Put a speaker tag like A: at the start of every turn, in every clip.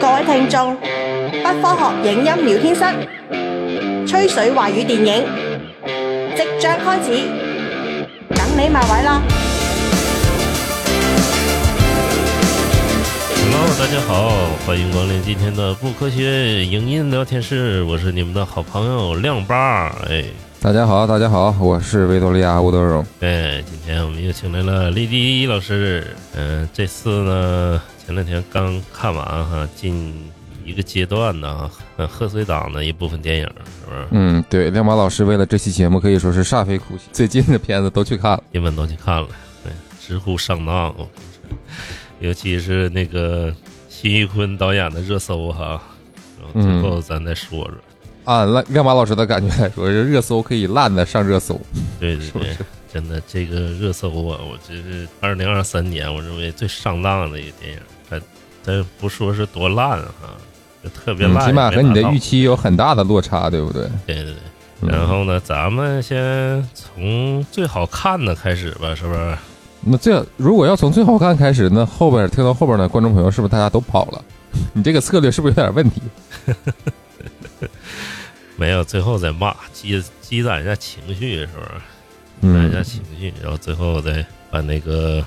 A: 各位聽眾，不科學影音聊天室，吹水華語電影即將開始，等你埋位啦
B: ！Hello，大家好，欢迎光临今天的不科学影音聊天室，我是你们的好朋友亮八。哎
C: 大家好，大家好，我是维多利亚吴德荣。
B: 哎，今天我们又请来了丽迪老师。嗯、这次呢，前两天刚看完哈，近一个阶段的贺岁档的一部分电影，是不是？
C: 嗯，对，亮马老师为了这期节目可以说是煞费苦心，最近的片子都去看了。
B: 基本都去看了，对，直呼上当。我尤其是那个辛玉坤导演的热搜哈，然后最后咱再说说。
C: 按亮亮马老师的感觉来说，这热搜可以烂的上热搜，
B: 对对对
C: 是是，？
B: 真的这个热搜啊，我这是二零二三年我认为最上当的一个电影。咱咱不说是多烂哈，就特别
C: 嗯，
B: 烂，
C: 起码和你的预
B: 期。
C: 有很大的落差，对不对？
B: 对对对。
C: 嗯
B: 然后呢，咱们先从最好看的开始吧，是不是？
C: 那这如果要从最好看开始，那后边听到后边的观众朋友是不是大家都跑了？你这个策略是不是有点问题？
B: 没有，最后再骂，积积攒一下情绪，是不是？积攒一下
C: 嗯，
B: 情绪，然后最后再把那个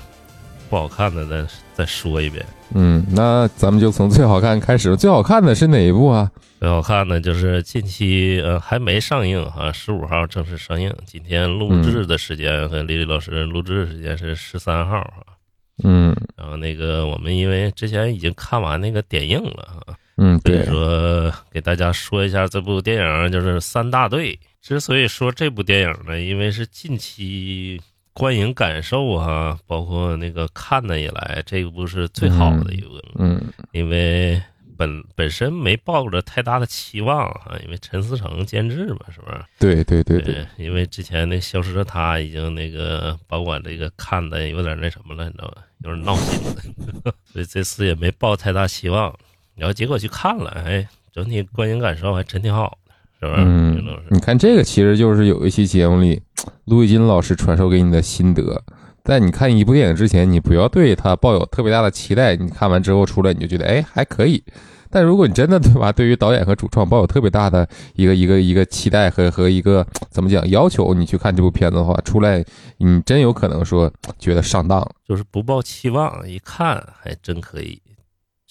B: 不好看的再再说一遍。
C: 嗯，那咱们就从最好看开始。最好看的是哪一部啊？
B: 最好看的就是近期呃还没上映哈，十五号正式上映。今天录制的时间和丽丽老师录制的时间是十三号啊。
C: 嗯
B: 然后那个我们因为之前已经看完那个点映了哈，
C: 嗯，
B: 所以，说给大家说一下这部电影就是三大队。之所以说这部电影呢，因为是近期观影感受啊，包括那个看的以来，这部是最好的一个了。
C: 嗯
B: 因为本本身没抱着太大的期望啊，因为陈思诚监制嘛，是不是？
C: 对对对对，
B: 因为之前那《消失的她》已经那个把我这个看的有点那什么了，你知道吧？有点闹心了，所以这次也没抱太大期望。然后结果去看了，哎，整体观影感受还真挺好的，是不是？
C: 嗯你看这个其实就是有一期节目里，陆毅金老师传授给你的心得。在你看一部电影之前，你不要对它抱有特别大的期待。你看完之后出来，你就觉得哎还可以。但如果你真的 对吧，对于导演和主创抱有特别大的一个一个一个期待和和一个怎么讲要求，你去看这部片子的话，出来你真有可能说觉得上当了。
B: 就是不抱期望，一看还真可以。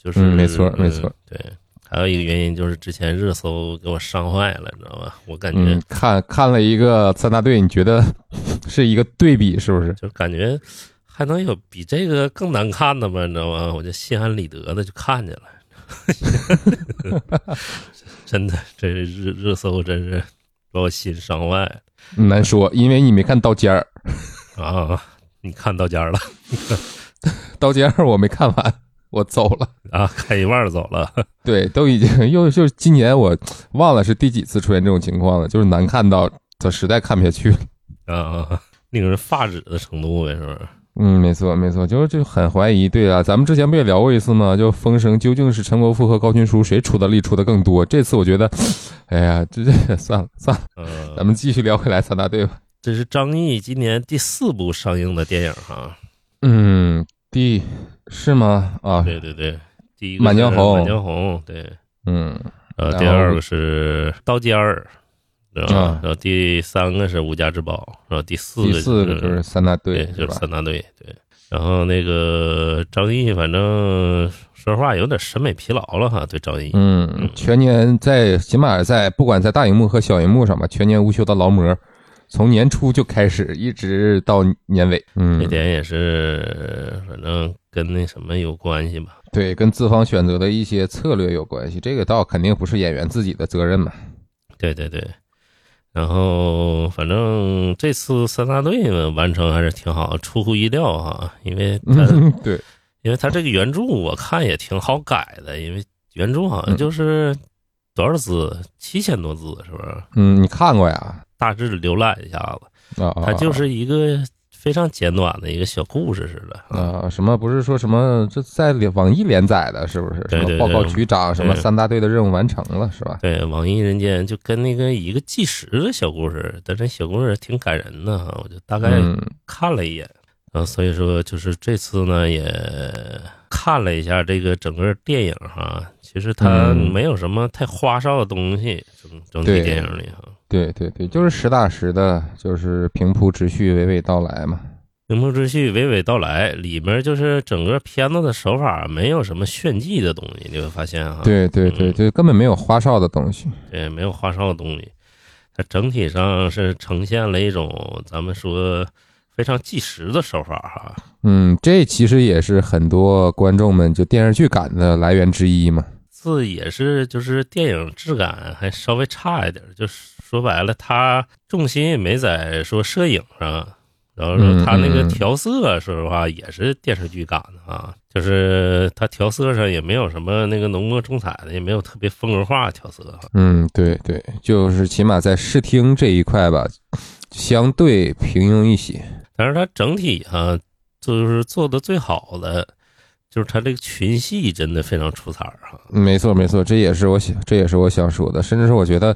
B: 就是、
C: 嗯没错没错
B: 嗯对，还有一个原因就是之前热搜给我伤坏了，你知道吧？我感觉、
C: 嗯，看看了一个三大队，你觉得 是一个对比是不是？
B: 就感觉还能有比这个更难看的吗？你知道吗？我就心安理得的就看见了。真的，这热热搜真是把我心伤坏了
C: 难说，因为你没看刀尖儿。
B: 啊！你看到家了
C: 刀尖儿我没看完，我走了。
B: 啊？看一半儿走了。
C: 对，都已经又就是今年我忘了是第几次出现这种情况了，就是难看到他实在看不下去了。
B: 啊，令人发指的程度呗，是不是？
C: 嗯，没错没错，就是就很怀疑。对啊，咱们之前不也聊过一次吗？就风声究竟是陈国富和高群书谁出的力出的更多？这次我觉得，哎呀，这这算了算了，
B: 呃，
C: 咱们继续聊回来三大队吧。
B: 这是张译今年第四部上映的电影哈。
C: 嗯，第是吗？啊，
B: 对对对，第一个是
C: 满江红
B: 满江红，对，
C: 嗯
B: 呃，第二个是刀尖儿？
C: 啊
B: 然后第三个是无价之宝，然后第四
C: 第
B: 个
C: 四个就是三大队，
B: 对，就是
C: 吧？
B: 三大队，对。然后那个张译，反正说实话有点审美疲劳了哈，对张译，
C: 嗯，全年在起码在不管在大荧幕和小荧幕上吧，全年无休的劳模，从年初就开始，一直到年尾。
B: 嗯这
C: 嗯，
B: 点也是反正跟那什么有关系吧。
C: 对，跟资方选择的一些策略有关系，这个倒肯定不是演员自己的责任嘛。
B: 对对对，然后反正这次三大队呢完成还是挺好，出乎意料哈，因为 他、
C: 嗯，对，
B: 因为他这个原著我看也挺好改的，因为原著好像就是多少字，七千多字是不是？
C: 嗯，你看过呀？
B: 大致浏览一下子，它就是一个非常简短的一个小故事似的。
C: 啊，什么不是说什么这在网易连载的，是不是？
B: 对对
C: 什么报告局长，什么三大队的任务完成了，是吧？
B: 对，网易人间就跟那个一个纪实的小故事，但这小故事挺感人的哈，我就大概
C: 嗯，
B: 看了一眼。啊，所以说就是这次呢也看了一下这个整个电影哈，其实它
C: 嗯
B: 没有什么太花哨的东西，整整体电影里哈。
C: 对对对，就是实打实的，就是平铺直叙、娓娓道来嘛。
B: 平铺直叙，娓娓道来，里面就是整个片子的手法没有什么炫技的东西，你会发现哈，
C: 对对对
B: 嗯
C: 对，根本没有花哨的东西。
B: 对，没有花哨的东西，它整体上是呈现了一种咱们说非常纪实的手法哈。
C: 嗯，这其实也是很多观众们就电视剧感的来源之一嘛。
B: 这也是就是电影质感还稍微差一点，就是说白了，他重心也没在说摄影上，然后说他那个调色，说实话也是电视剧感的啊，就是他调色上也没有什么那个浓墨重彩的，也没有特别风格化的调色。
C: 嗯，对对，就是起码在视听这一块吧，相对平庸一些。
B: 但是他整体啊、就是做的最好的，就是他这个群戏真的非常出彩儿哈。
C: 没错没错，这也是我想，这也是我想说的。甚至是我觉得，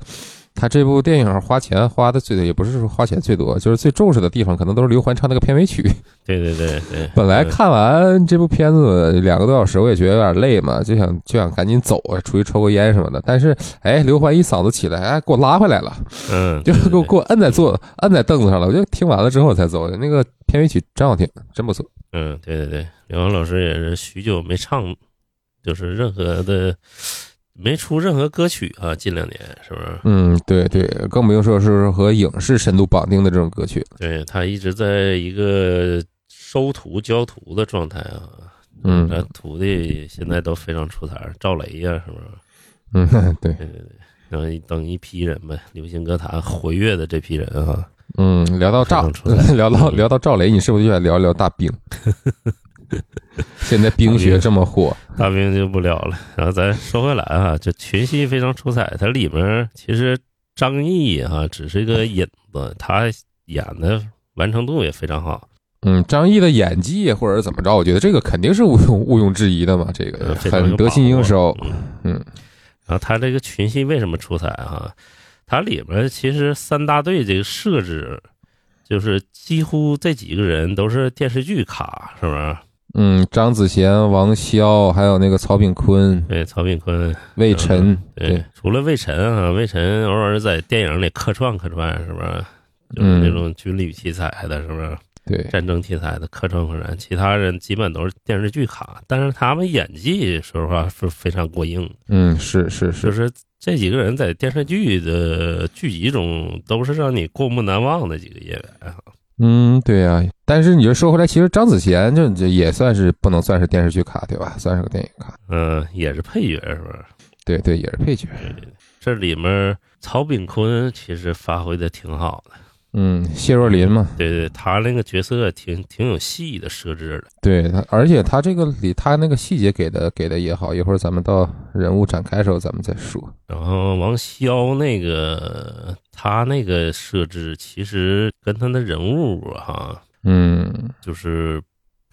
C: 他这部电影花钱花的最多，也不是说花钱最多，就是最重视的地方，可能都是刘欢唱那个片尾曲。
B: 对对对对，
C: 本来
B: 嗯
C: 看完这部片子两个多小时，我也觉得有点累嘛，就想就想赶紧走啊，出去抽个烟什么的。但是，哎，刘欢一嗓子起来，哎，给我拉回来了，
B: 嗯，
C: 就给我给我摁在坐摁在凳子上了。我就听完了之后才走的。那个片尾曲真好听，真不错。
B: 嗯，对对对，刘欢老师也是许久没唱，就是任何的没出任何歌曲啊，近两年是不是？
C: 嗯，对对，更不用说是和影视深度绑定的这种歌曲。
B: 对他一直在一个收徒教徒的状态啊，
C: 嗯
B: 他徒弟现在都非常出彩，赵雷呀、是不是？
C: 嗯，对，
B: 对对对，然后一等一批人呗，流行歌坛活跃的这批人啊，
C: 嗯，聊到赵聊到聊到赵雷，你是不是就想聊聊大兵？现在冰雪这么火，
B: 大冰就不聊了。然后咱说回来啊，这群戏非常出彩，它里面其实张译哈、只是一个引子，他演的完成度也非常好，
C: 嗯，张译的演技或者怎么着，我觉得这个肯定是毋庸毋庸置疑的嘛，这个很得心应手。
B: 嗯
C: 嗯
B: 然后他这个群戏为什么出彩啊、它里面其实三大队这个设置，就是几乎这几个人都是电视剧卡，是不是？
C: 嗯，张子贤、王骁，还有那个曹炳坤、
B: 对，曹炳坤，
C: 魏晨，
B: 对，
C: 对，
B: 除了魏晨啊，魏晨偶尔在电影里客串客串，是不是？就是
C: 嗯
B: 那种军旅题材的，是不是？
C: 对，
B: 战争题材的客串客串，其他人基本都是电视剧卡，但是他们演技说实话是非常过硬，
C: 嗯，是是，
B: 就是是这几个人在电视剧的剧集中都是让你过目难忘的几个演员啊。
C: 嗯，对呀、但是你就说回来，其实张子贤就这也算是不能算是电视剧卡，对吧？算是个电影卡。
B: 嗯、也是配角，是不是？
C: 对对，也是配角。
B: 这里面曹炳坤其实发挥的挺好的，
C: 嗯，谢若琳嘛，
B: 对对，他那个角色挺挺有戏的设置的。
C: 对他，而且他这个里他那个细节给的给的也好，一会儿咱们到人物展开的时候咱们再说。
B: 然后王骁那个他那个设置，其实跟他的人物哈、
C: 嗯，
B: 就是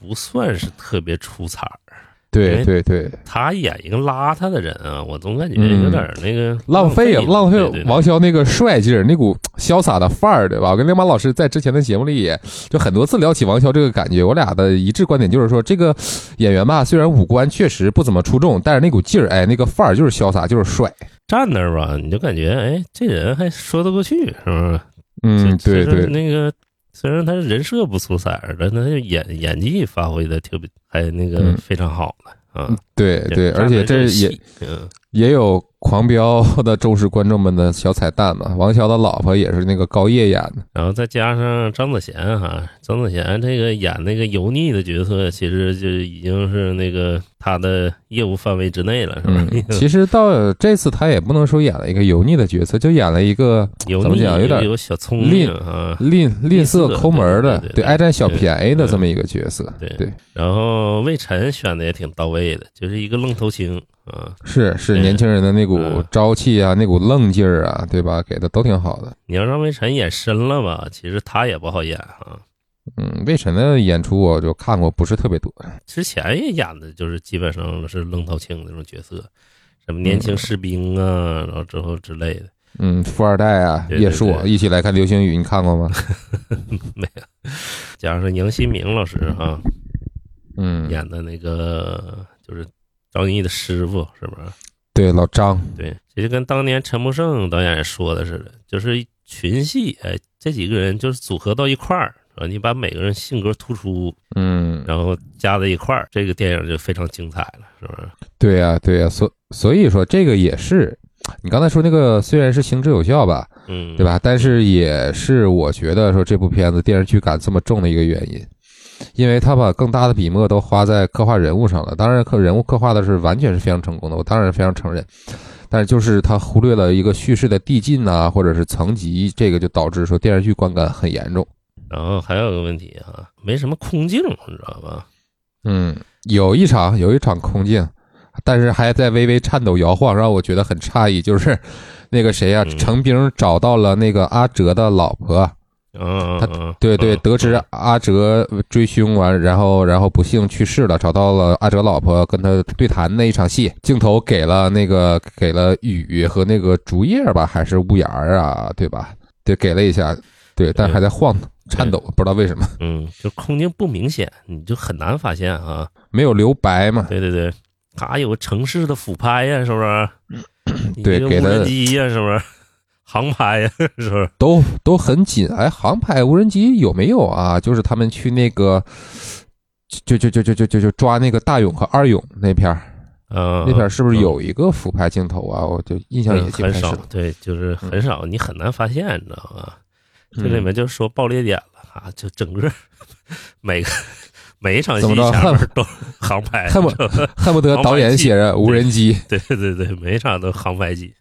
B: 不算是特别出彩儿。
C: 对
B: 哎
C: 对对，
B: 他演一个邋遢的人啊，我总感觉
C: 嗯
B: 有点儿那个
C: 浪费
B: 了
C: 浪费王骁那个帅劲儿，那股潇洒的范儿，对吧？我跟亮马老师在之前的节目里也就很多次聊起王骁这个感觉，我俩的一致观点就是说，这个演员吧，虽然五官确实不怎么出众，但是那股劲儿，哎，那个范儿就是潇洒，就是帅。
B: 站那儿吧，你就感觉哎，这人还说得过去，是不是？
C: 嗯，对对，
B: 那个虽然他人设不出彩儿，但他演演技发挥的特别，还那个
C: 嗯
B: 非常好的啊。
C: 对对，而且这也
B: 嗯
C: 也有狂飙的忠实观众们的小彩蛋嘛。王骁的老婆也是那个高叶演的，
B: 然后再加上张子贤哈，张子贤这个演那个油腻的角色，其实就已经是那个他的业务范围之内了，是吧？
C: 嗯，其实到这次他也不能说演了一个油腻的角色，就演了一个
B: 油
C: 怎么讲有点
B: 有小聪明啊。
C: 吝吝啬
B: 吝啬
C: 抠门的
B: 对
C: 爱占小便宜的这么一个角色。
B: 对
C: 对，
B: 然后魏晨选的也挺到位的，就是一个愣头青啊。
C: 是是年轻人的那股
B: 嗯
C: 朝气啊，那股愣劲儿啊，对吧？给的都挺好的。
B: 你要让魏晨演深了吧，其实他也不好演啊。
C: 嗯，魏晨的演出我就看过，不是特别多。
B: 之前也演的就是基本上是愣头青那种角色，什么年轻士兵啊，然后之后之类的。
C: 嗯，富二代啊，叶硕一起来看流星雨，你看过吗？
B: 没有，加上杨新明老师哈、
C: 嗯，
B: 演的那个就是张译的师傅，是不是？
C: 对，老张，
B: 对，这就跟当年陈木胜导演说的似的，就是群戏，哎，这几个人就是组合到一块儿，啊，你把每个人性格突出，
C: 嗯，
B: 然后加在一块儿，这个电影就非常精彩了，是不是？
C: 对呀、对呀、所所以说这个也是，你刚才说那个虽然是行之有效吧，
B: 嗯，
C: 对？吧？但是也是我觉得说这部片子电视剧感这么重的一个原因，因为他把更大的笔墨都花在刻画人物上了。当然，刻人物刻画的是完全是非常成功的，我当然非常承认。但是就是他忽略了一个叙事的递进呐、或者是层级，这个就导致说电视剧观感很严重。
B: 然后还有个问题啊、没什么空镜，你知道吧？
C: 嗯，有一场有一场空镜，但是还在微微颤抖摇晃，让我觉得很诧异。就是那个谁呀、
B: 嗯
C: 程兵找到了那个阿哲的老婆，
B: 嗯，
C: 他
B: 嗯
C: 对对，
B: 嗯
C: 得知阿哲追凶完，然后然后不幸去世了，找到了阿哲老婆，跟他对谈那一场戏，镜头给了那个给了雨和那个竹叶吧，还是屋檐儿啊，对吧？对，给了一下，对，但还在晃颤抖，不知道为什么，
B: 嗯，就空间不明显，你就很难发现啊。
C: 没有留白嘛。
B: 对对对，还有个城市的俯拍呀，是不是？
C: 对给了
B: 人机呀，是不是？航拍呀，是不是？
C: 都都很紧。哎，航拍无人机有没有啊？就是他们去那个，就就就就就就就抓那个大勇和二勇那片儿，
B: 嗯，
C: 那片儿是不是有一个俯拍镜头啊？我就印象也
B: 嗯很少对，就是很少，你很难发现，你知道吗？这里
C: 嗯
B: 面就说爆裂点了啊，就整个 每个每一场戏
C: 怎么着
B: 前面都航拍，
C: 恨不
B: 是吧
C: 恨不得导演写着无人机。
B: 对对对，每一场都航拍机。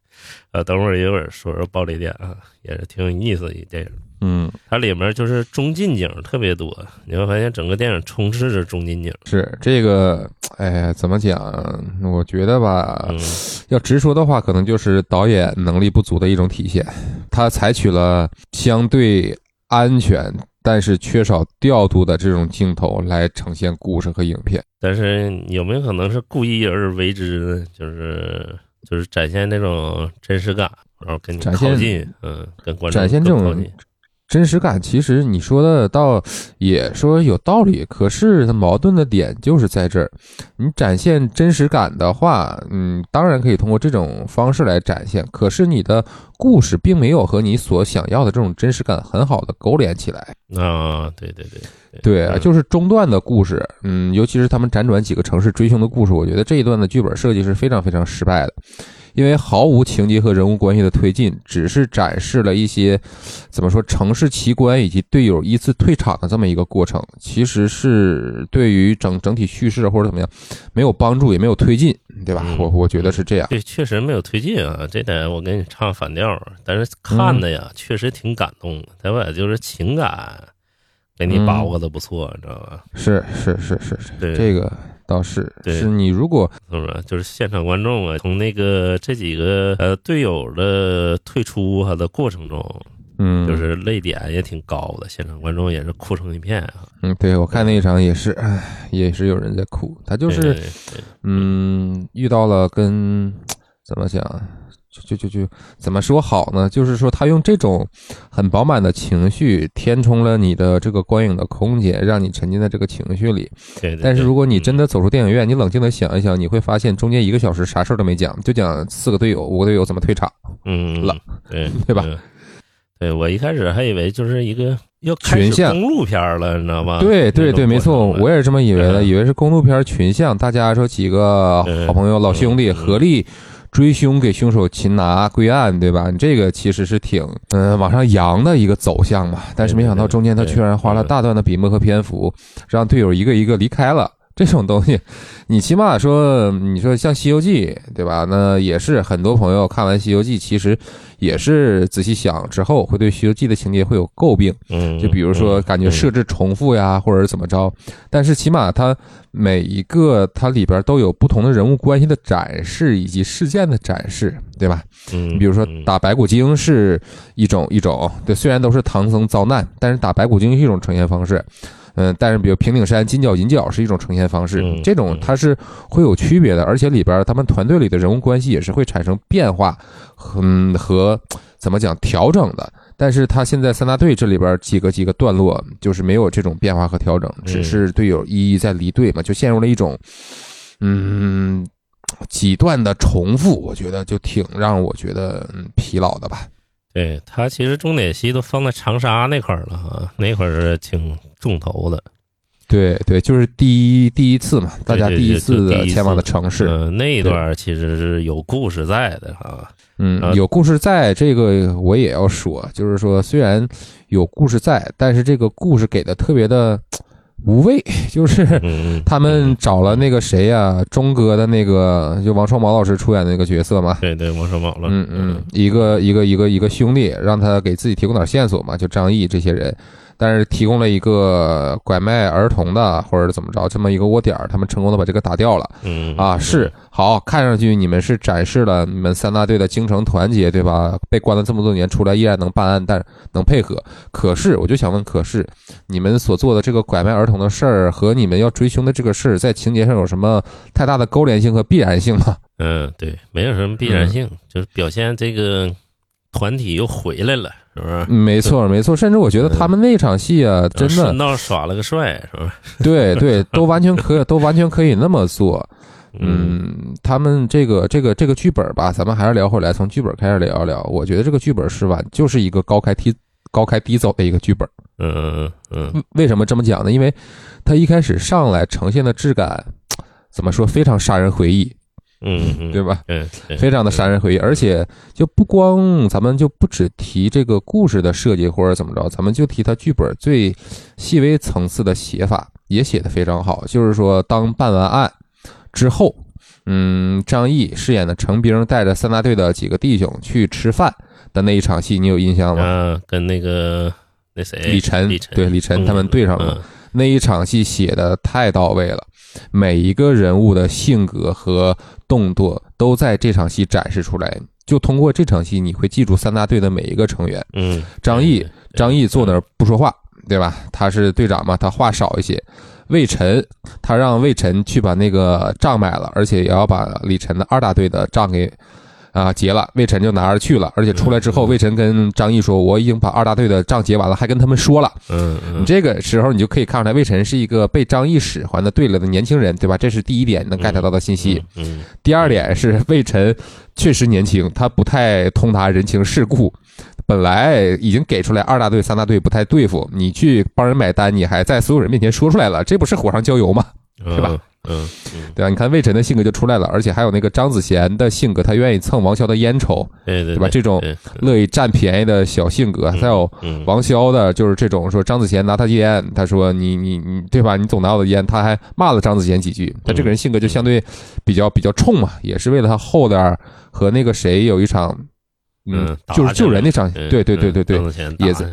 B: 呃，等会儿一会儿说说暴力点啊，也是挺有意思的一电影。
C: 嗯，
B: 它里面就是中近景特别多，你会发现整个电影充斥着中近景。
C: 是这个，哎呀，怎么讲？我觉得吧，
B: 嗯
C: 要直说的话，可能就是导演能力不足的一种体现。他采取了相对安全，但是缺少调度的这种镜头来呈现故事和影片。
B: 但是有没有可能是故意而为之呢？就是就是展现那种真实感，然后跟你靠近，嗯，跟观众
C: 展现这种
B: 更靠近
C: 真实感，其实你说的倒也说有道理，可是它矛盾的点就是在这儿。你展现真实感的话，嗯，当然可以通过这种方式来展现，可是你的故事并没有和你所想要的这种真实感很好的勾连起来。
B: 啊，对对对
C: 对啊，就是中段的故事，嗯，尤其是他们辗转几个城市追凶的故事，我觉得这一段的剧本设计是非常非常失败的，因为毫无情节和人物关系的推进，只是展示了一些怎么说城市奇观以及队友依次退场的这么一个过程，其实是对于整整体叙事或者怎么样没有帮助，也没有推进，对吧？
B: 嗯
C: 我我觉得是这样。
B: 对，确实没有推进啊，这点我跟你唱反调儿，但是看的呀，确实挺感动的，他把就是情感给你把握的不错，你知道吧？
C: 是是是是是，
B: 对
C: 这个倒是
B: 对
C: 是你如果
B: 怎么说？就是现场观众啊，从那个这几个呃队友的退出他的过程中，
C: 嗯
B: 就是泪点也挺高的，现场观众也是哭成一片啊。
C: 嗯，对我看那一场也是，唉，也是有人在哭，他就是。嗯，遇到了跟怎么讲，就就就就怎么说好呢？就是说他用这种很饱满的情绪填充了你的这个观影的空间，让你沉浸在这个情绪里。
B: 对对。
C: 但是如果你真
B: 的
C: 的走出电影院，你冷静的想一想，你会发现中间一个小时啥事儿都没讲，就讲四个队友、五个队友怎么退场。
B: 嗯
C: 了，
B: 对
C: 对吧？
B: 对我一开始还以为就是一个要开始
C: 群像
B: 公路片了，你知道吗？
C: 对对对，没错，我
B: 也
C: 也是这么以为的，
B: 嗯
C: 以为是公路片群像，大家说几个好朋友、老兄弟
B: 嗯
C: 合力追凶，给凶手擒拿归案，对吧？你这个其实是挺嗯、往上扬的一个走向嘛，但是没想到中间他居然花了大段的笔墨和篇幅，让队友一个一个离开了。这种东西，你起码说，你说像《西游记》，对吧？那也是很多朋友看完《西游记》，其实也是仔细想之后，会对《西游记》的情节会有诟病。
B: 嗯，
C: 就比如说感觉设置重复呀，或者怎么着，但是起码它每一个它里边都有不同的人物关系的展示以及事件的展示，对吧？
B: 嗯，
C: 你比如说
B: 嗯
C: 打白骨精是一种一种，对，虽然都是唐僧遭难，但是打白骨精是一种呈现方式。嗯，但是比如平顶山金角银角是一种呈现方式，
B: 嗯
C: 这种它是会有区别的，而且里边他们团队里的人物关系也是会产生变化，嗯和怎么讲调整的。但是他现在三大队这里边几个几个段落就是没有这种变化和调整，只是队友一一在离队嘛，就陷入了一种嗯几段的重复，我觉得就挺让我觉得嗯疲劳的吧。
B: 对他其实重点戏都放在长沙那块儿了哈，那块儿是挺重头的。
C: 对对，就是第一第一次嘛，大家第一次的前往的城市，
B: 嗯、那一段其实是有故事在的哈。
C: 嗯，
B: 啊
C: 有故事在这个我也要说，就是说虽然有故事在，但是这个故事给的特别的无畏，就是他们找了那个谁呀、钟哥的那个就王双毛老师出演的那个角色嘛。
B: 对对王双宝了。
C: 嗯嗯，一个一个一个一个兄弟，让他给自己提供点线索嘛，就张译这些人，但是提供了一个拐卖儿童的或者怎么着这么一个窝点儿，他们成功的把这个打掉了。
B: 嗯
C: 啊，是好，看上去你们是展示了你们三大队的精诚团结，对吧？被关了这么多年，出来依然能办案，但能配合。可是，我就想问，可是你们所做的这个拐卖儿童的事儿和你们要追凶的这个事儿，在情节上有什么太大的勾连性和必然性吗？
B: 嗯，对，没有什么必然性，就是表现这个团体又回来了，是不是？
C: 没错，没错，甚至我觉得他们那场戏啊，真的
B: 顺，道耍了个帅，是吧？
C: 对对，都完全可以，都完全可以那么做。嗯，他们这个这个这个剧本吧，咱们还是聊回来，从剧本开始聊一聊。我觉得这个剧本是吧，就是一个高开低高开低走的一个剧本。
B: 嗯嗯嗯嗯
C: 为什么这么讲呢？因为他一开始上来呈现的质感，怎么说，非常杀人回忆，
B: 嗯嗯，
C: 对吧？
B: 嗯，
C: 非常的杀人回忆，而且就不光咱们就不只提这个故事的设计或者怎么着，咱们就提它剧本最细微层次的写法也写得非常好。就是说，当办完案之后，嗯，张译饰演的程兵带着三大队的几个弟兄去吃饭的那一场戏，你有印象吗？
B: 啊，跟那个那谁？
C: 李晨
B: 李晨。
C: 对李晨他们对上了。
B: 嗯
C: 那一场戏写的太到位了，每一个人物的性格和动作都在这场戏展示出来。就通过这场戏，你会记住三大队的每一个成员。
B: 嗯，
C: 张译，张译坐那儿不说话，对吧？他是队长嘛，他话少一些。魏晨，他让魏晨去把那个账买了，而且也要把李晨的二大队的账给啊结了。魏晨就拿着去了，而且出来之后，
B: 嗯
C: 魏晨跟张毅说：“我已经把二大队的账结完了，还跟他们说了。”
B: 嗯嗯，
C: 你这个时候你就可以看出来，魏晨是一个被张毅使唤的对了的年轻人，对吧？这是第一点能 get 到的信息。
B: 嗯，嗯
C: 第二点是魏晨确实年轻，他不太通达人情世故。本来已经给出来二大队、三大队不太对付，你去帮人买单，你还在所有人面前说出来了，这不是火上浇油吗？
B: 嗯
C: 是吧？
B: 嗯嗯，
C: 对吧？你看魏晨的性格就出来了，而且还有那个张子贤的性格，他愿意蹭王骁的烟抽，
B: 对对
C: 对吧这种乐意占便宜的小性格。还有
B: 嗯
C: 王骁的，就是这种说张子贤拿他烟，他说你你你对吧？你总拿我的烟，他还骂了张子贤几句。他这个人性格就相对比较比较冲嘛，也是为了他后边和那个谁有一场，嗯就是救人那场，
B: 嗯
C: 对对对对对也
B: 在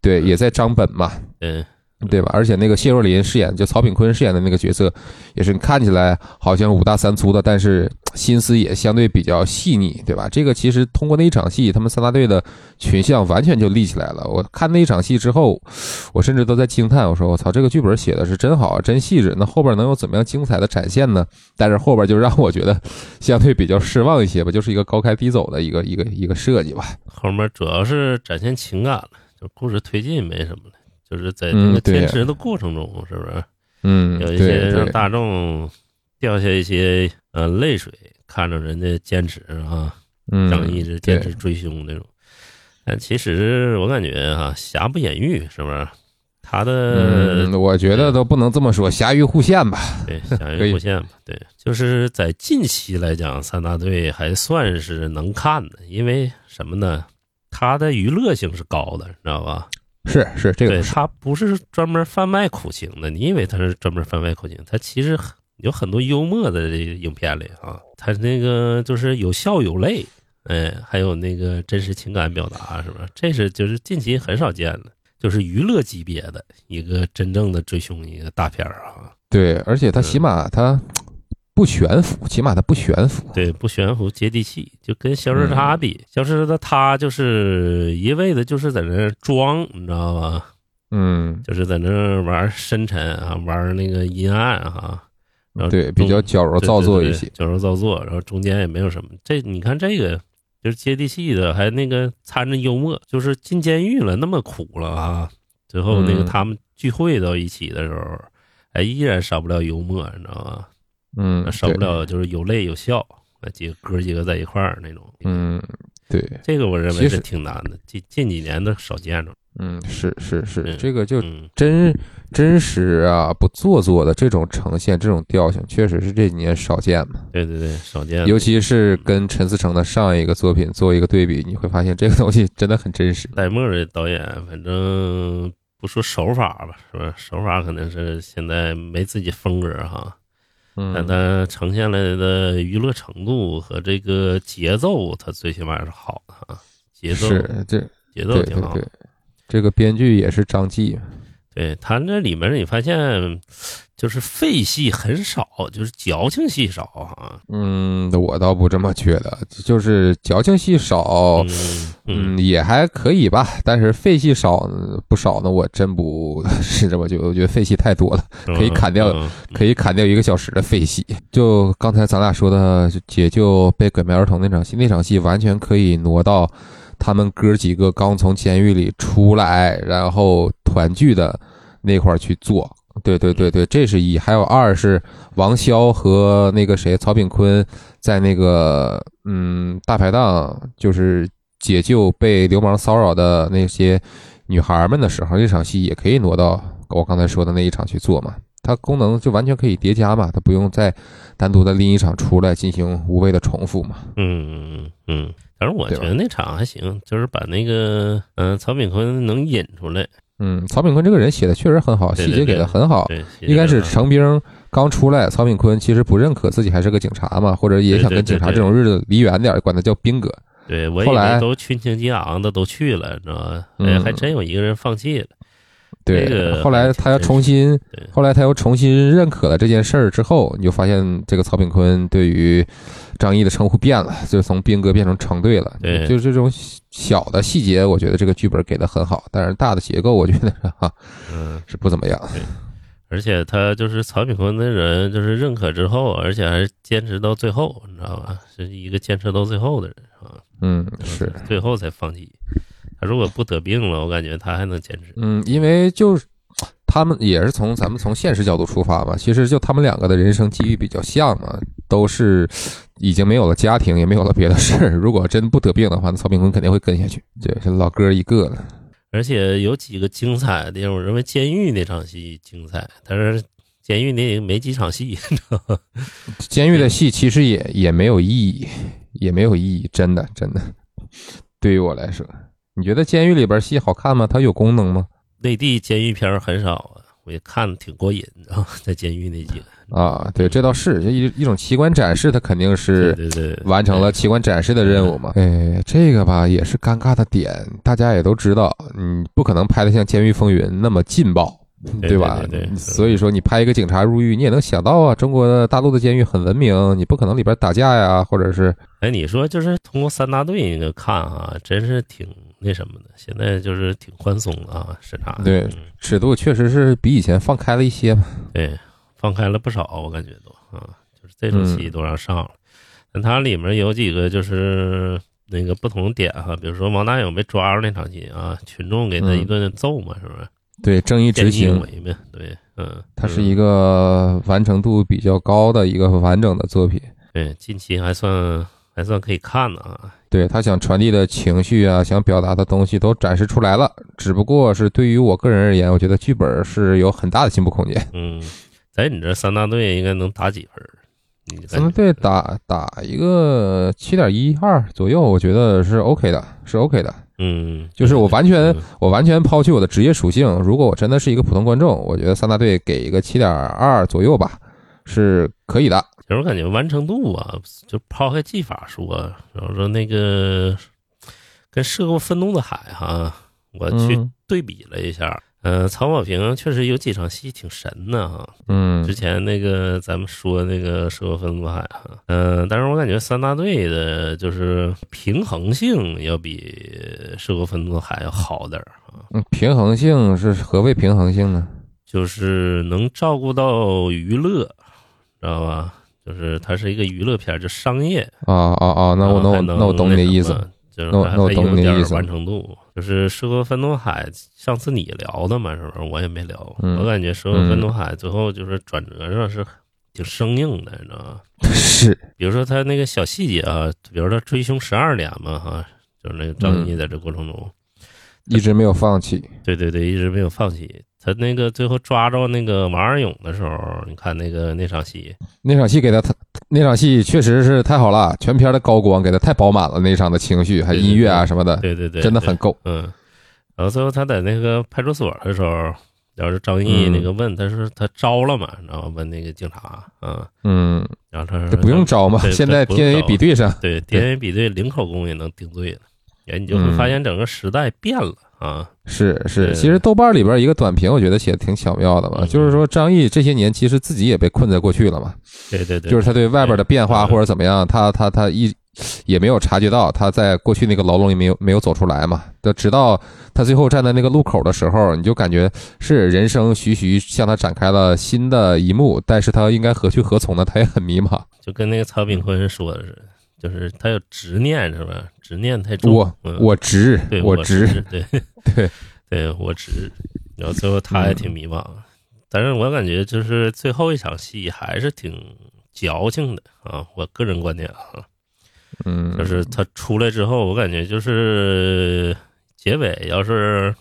C: 对，也在张本嘛，
B: 嗯
C: 对吧？而且那个谢若琳饰演就曹炳坤饰演的那个角色，也是看起来好像五大三粗的，但是心思也相对比较细腻，对吧？这个其实通过那一场戏，他们三大队的群像完全就立起来了。我看那一场戏之后，我甚至都在惊叹，我说我操，这个剧本写的是真好，真细致。那后边能有怎么样精彩的展现呢？但是后边就让我觉得相对比较失望一些吧，就是一个高开低走的一个一个一个设计吧。
B: 后面主要是展现情感了，就故事推进没什么了，就是在这个坚持的过程中，是不是
C: 嗯，
B: 有一些让，大众掉下一些呃泪水，看着人家坚持啊，
C: 嗯，
B: 张译是坚持追凶那种。但其实我感觉哈、瑕不掩瑜，是不是？他的
C: 嗯，我觉得都不能这么说，狭于互现吧。
B: 对，
C: 瑕
B: 于互现吧。对，就是在近期来讲，三大队还算是能看的，因为什么呢？他的娱乐性是高的，你知道吧？
C: 是是，这个
B: 对，
C: 是
B: 它不是专门贩卖苦情的。你以为他是专门贩卖苦情，他其实有很多幽默的影片里啊，他那个就是有笑有泪，哎，还有那个真实情感表达，是吧？这是就是近期很少见的，就是娱乐级别的一个真正的追凶一个大片儿啊。
C: 对，而且它
B: 嗯
C: 起码它不悬浮，起码它不悬浮。
B: 对，不悬浮，接地气，就跟消失他比，消失的他就是一味的就是在那装，你知道吧？
C: 嗯，
B: 就是在那玩深沉啊，玩那个阴暗哈，然后
C: 对，比较矫揉造作一些。
B: 矫揉造作，然后中间也没有什么。这你看这个就是接地气的，还那个掺着幽默，就是进监狱了，那么苦了啊，最后那个
C: 嗯
B: 他们聚会到一起的时候，哎，依然少不了幽默，你知道吗？
C: 嗯，
B: 少不了就是有泪有笑，那几个哥几个在一块儿那种。
C: 嗯，对，
B: 这个我认为是挺难的，近近几年都少见着。
C: 嗯，是是是
B: 嗯，
C: 这个就
B: 嗯，
C: 真真实啊，不做作的这种呈现，这种调性，确实是这几年少见嘛。
B: 对对对，少见。
C: 尤其是跟陈思诚的上一个作品做一个对比，你会发现这个东西真的很真实。
B: 戴墨的导演，反正不说手法吧，是吧？手法可能是现在没自己风格哈，但
C: 嗯，
B: 它呈现来的娱乐程度和这个节奏，它最起码是好的啊。节奏
C: 是这，
B: 节奏挺好的
C: 对，这个编剧也是张继。
B: 对他那里面你发现就是废戏很少，就是矫情戏少啊。
C: 嗯，我倒不这么觉得，就是矫情戏少，
B: 嗯
C: 也还可以吧。但是废戏少不少呢，我真不 是这么觉得。我觉得废戏太多了，可以砍掉
B: 嗯
C: 可以砍掉一个小时的废戏。就刚才咱俩说的，解救被拐卖儿童那场戏，那场戏完全可以挪到他们哥几个刚从监狱里出来，然后团聚的那块儿去做。对对对对，这是一，还有二是王骁和那个谁曹炳坤在那个嗯大排档，就是解救被流氓骚扰的那些女孩们的时候，那场戏也可以挪到我刚才说的那一场去做嘛。它功能就完全可以叠加嘛，它不用再单独的另一场出来进行无谓的重复嘛。
B: 嗯嗯嗯，反正我觉得那场还行，就是把那个嗯、曹炳坤能引出来，
C: 嗯，曹炳坤这个人写的确实很好，细节给的很好。
B: 对，
C: 一开始
B: 成
C: 程兵刚出来，曹炳坤其实不认可自己还是个警察嘛，或者也想跟警察这种日子离远点，管他叫兵哥。
B: 对我以
C: 后来
B: 为都群情激昂的都去了，你知道
C: 吗？
B: 还真有一个人放弃了。
C: 对，
B: 这个
C: 后来他又重新，后来他又重新认可了这件事儿之后，你就发现这个曹炳坤对于张译的称呼变了，就是从兵哥变成成队了。
B: 对
C: 就是这种小的细节，我觉得这个剧本给的很好，但是大的结构，我觉得哈
B: 嗯，
C: 是不怎么样。
B: 而且他就是曹炳坤的人，就是认可之后，而且还是坚持到最后，你知道吧？是一个坚持到最后的人啊，
C: 嗯，是，
B: 最后才放弃。他如果不得病了，我感觉他还能坚持。
C: 嗯，因为就是他们也是从咱们从现实角度出发吧，其实就他们两个的人生际遇比较像嘛，都是已经没有了家庭，也没有了别的事儿。如果真不得病的话，那曹炳坤肯定会跟下去。对是老哥一个了。
B: 而且有几个精彩的地方，我认为监狱那场戏精彩，但是监狱那没几场戏？
C: 监狱的戏其实也也没有意义，也没有意义，真的真的。对于我来说，你觉得监狱里边戏好看吗？它有功能吗？
B: 内地监狱片很少啊，我也看的挺过瘾啊，在监狱那几个。
C: 啊，对，这倒是，就一一种奇观展示，它肯定是
B: 对对对，
C: 完成了奇观展示的任务嘛。哎，这个吧也是尴尬的点，大家也都知道，你，不可能拍的像《监狱风云》那么劲爆。
B: 对
C: 吧？
B: 对对对
C: 所以说你拍一个警察入狱，你也能想到啊，中国的大陆的监狱很文明，你不可能里边打架呀，或者是
B: 哎，你说就是通过三大队那个看啊，真是挺那什么的。现在就是挺宽松的啊，审查的。
C: 对
B: 嗯
C: 尺度确实是比以前放开了一些嘛。
B: 对，放开了不少，我感觉都啊，就是这种戏
C: 嗯
B: 都让上了。但它里面有几个就是那个不同点哈，比如说王大勇被抓住那场戏啊，群众给他
C: 嗯
B: 一顿揍嘛，是不是？
C: 对，正义执行，
B: 为嘛，对，嗯，
C: 它是一个完成度比较高的一个完整的作品。
B: 对，近期还算还算可以看的啊。
C: 对他想传递的情绪啊，想表达的东西都展示出来了。只不过是对于我个人而言，我觉得剧本是有很大的进步空间。
B: 嗯，在你这三大队应该能打几分儿？你感觉
C: 咱们队打打一个七点一二左右，我觉得是 OK 的，是 OK 的。
B: 嗯，
C: 就是我完全
B: 嗯
C: 我完全抛弃我的职业属性，如果我真的是一个普通观众，我觉得三大队给一个七点二左右吧，是可以的。
B: 我感觉完成度啊，就抛开技法说，然后说那个跟《涉过愤怒的海》哈，我去
C: 嗯
B: 对比了一下，呃，曹保平确实有几场戏挺神的哈。
C: 嗯
B: 之前那个咱们说那个《涉过愤怒的海》哈，嗯、但是我感觉三大队的就是平衡性要比《涉过愤怒的海》要好点儿啊。
C: 嗯，平衡性是何谓平衡性呢？
B: 就是能照顾到娱乐，知道吧？就是它是一个娱乐片儿，就商业。
C: 啊啊啊！那我那我那我懂你的意思
B: 就是
C: 那我懂你的意思
B: 完成度。就是《涉过愤怒海》，上次你聊的嘛，是不是？我也没聊。
C: 嗯
B: 我感觉《涉过愤怒海》最后就是转折上是挺生硬的，你知道吗？
C: 是，
B: 比如说他那个小细节啊，比如说追凶十二年嘛，哈，就是那个张译在这过程中，
C: 一直没有放弃。
B: 对对对，一直没有放弃。他那个最后抓着那个王二勇的时候，你看那个那场戏，
C: 那场戏给他，他那场戏确实是太好了，全片的高光给他太饱满了，那场的情绪还有音乐啊什么的，
B: 对对对，对
C: 真的很够。
B: 嗯。然后最后他在那个派出所的时候，要是张译
C: 嗯
B: 那个问他说他招了嘛，然后问那个警察，嗯，
C: 嗯，
B: 然后他说
C: 这不用招嘛，现在 DNA 比对上，
B: 对 DNA 比对零口供也能定罪了，哎，你就会发现整个时代变了啊，
C: 是是。其实豆瓣里边一个短评，我觉得写的挺巧妙的嘛，
B: 嗯
C: 就是说张译这些年其实自己也被困在过去了嘛，
B: 对对对，
C: 就是他对外边的变化或者怎么样，他他他一也没有察觉到他在过去那个牢笼里没有没有走出来嘛。就直到他最后站在那个路口的时候，你就感觉是人生徐徐向他展开了新的一幕，但是他应该何去何从呢？他也很迷茫。
B: 就跟那个曹炳坤说的是，就是他有执念是吧？执念太重，
C: 我
B: 嗯
C: 我执
B: 对
C: 我
B: 执，对
C: 对
B: 对，我执。然后最后他也挺迷茫，但是我感觉就是最后一场戏还是挺矫情的啊，我个人观点啊，
C: 嗯，
B: 就是他出来之后，我感觉就是结尾要是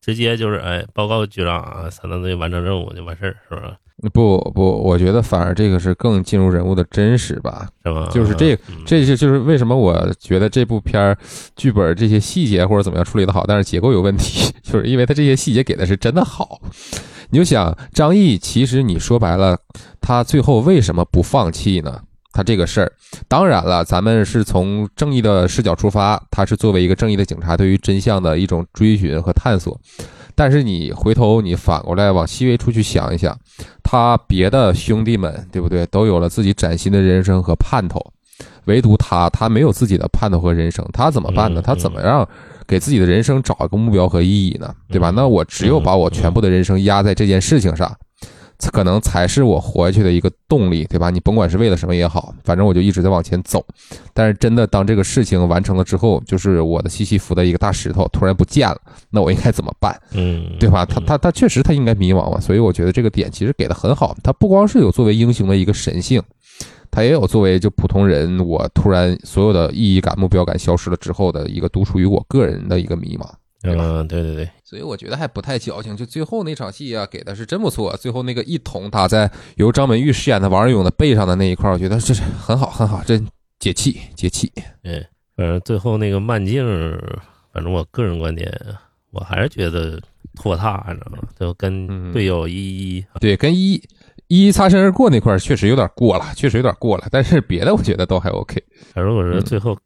B: 直接就是哎，报告局长啊，三大队完成任务就完事儿，是吧？
C: 不不，我觉得反而这个是更进入人物的真实吧。
B: 是吧？
C: 就是这
B: 嗯
C: 这是就是为什么我觉得这部片儿剧本这些细节或者怎么样处理的好，但是结构有问题，就是因为他这些细节给的是真的好。你就想张译，其实你说白了，他最后为什么不放弃呢？他这个事儿，当然了，咱们是从正义的视角出发，他是作为一个正义的警察，对于真相的一种追寻和探索。但是你回头你反过来往细微处去想一想，他别的兄弟们，对不对，都有了自己崭新的人生和盼头，唯独他，他没有自己的盼头和人生，他怎么办呢
B: 嗯？
C: 他怎么样给自己的人生找一个目标和意义呢？对吧？
B: 嗯
C: 那我只有把我全部的人生压在这件事情上，可能才是我活下去的一个动力，对吧？你甭管是为了什么也好，反正我就一直在往前走。但是真的当这个事情完成了之后，就是我的西西弗的一个大石头突然不见了，那我应该怎么办？
B: 嗯，
C: 对吧？他
B: 嗯
C: 他他确实他应该迷茫嘛，所以我觉得这个点其实给的很好。他不光是有作为英雄的一个神性，他也有作为就普通人，我突然所有的意义感、目标感消失了之后的一个独属于我个人的一个迷茫。
B: 嗯，对对对，
C: 所以我觉得还不太矫情。就最后那场戏啊，给的是真不错。最后那个一捅打在由张本煜饰演的王二勇的背上的那一块儿，我觉得这是很好很好，真解气解气。
B: 嗯，反正最后那个慢镜，反正我个人观点，我还是觉得拖沓，你知道吗？就跟
C: 嗯
B: 队友一一
C: 对，跟一一一擦身而过那块儿确实有点过了，确实有点过了。但是别的我觉得都还 OK。
B: 反正我说
C: 嗯
B: 最后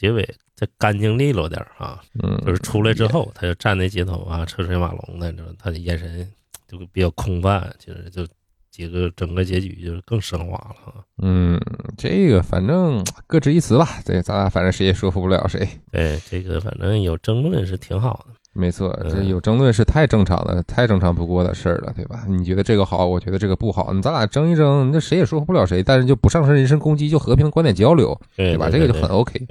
B: 结尾再干净利落点儿啊，
C: 嗯，
B: 就是出来之后，他就站在街头啊，车水马龙的，你知道，他的眼神就比较空泛，其实就几个整个结局就是更升华了啊。
C: 嗯，这个反正各执一词吧，对咱俩反正谁也说服不了谁。
B: 对，这个反正有争论是挺好的。
C: 没错，
B: 嗯
C: 这有争论是太正常的、太正常不过的事儿了，对吧？你觉得这个好，我觉得这个不好，你咱俩争一争，那谁也说服不了谁，但是就不上升人身攻击，就和平的观点交流，
B: 对
C: 对吧？
B: 对
C: 这个就很 OK。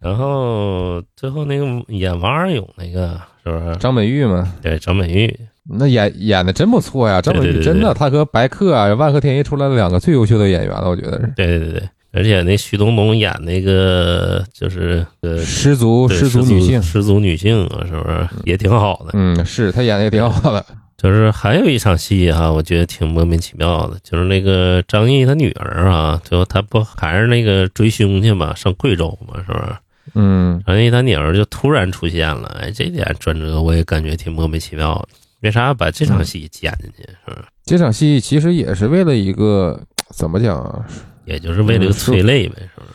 B: 然后最后那个演王二勇那个是不是？
C: 张美玉嘛，
B: 对，张美玉，
C: 那演演的真不错呀，张本
B: 对对对
C: 煜真的，
B: 对
C: 他和白客啊、万和天一出来了两个最优秀的演员了，我觉得是。
B: 对对对，而且那徐冬冬演那个就是呃
C: 失足
B: 对
C: 失足女性，
B: 失足女性啊，是不是也挺好的？
C: 嗯，是他演的也挺好的。
B: 就是还有一场戏哈、我觉得挺莫名其妙的，就是那个张译他女儿啊，最后他不还是那个追凶去嘛，上贵州嘛，是不是？
C: 嗯，
B: 张译他女儿就突然出现了，哎，这点转折我也感觉挺莫名其妙的，为啥要把这场戏剪进去？是？
C: 这场戏其实也是为了一个怎么讲啊？
B: 也就是为了个催泪呗，是不是？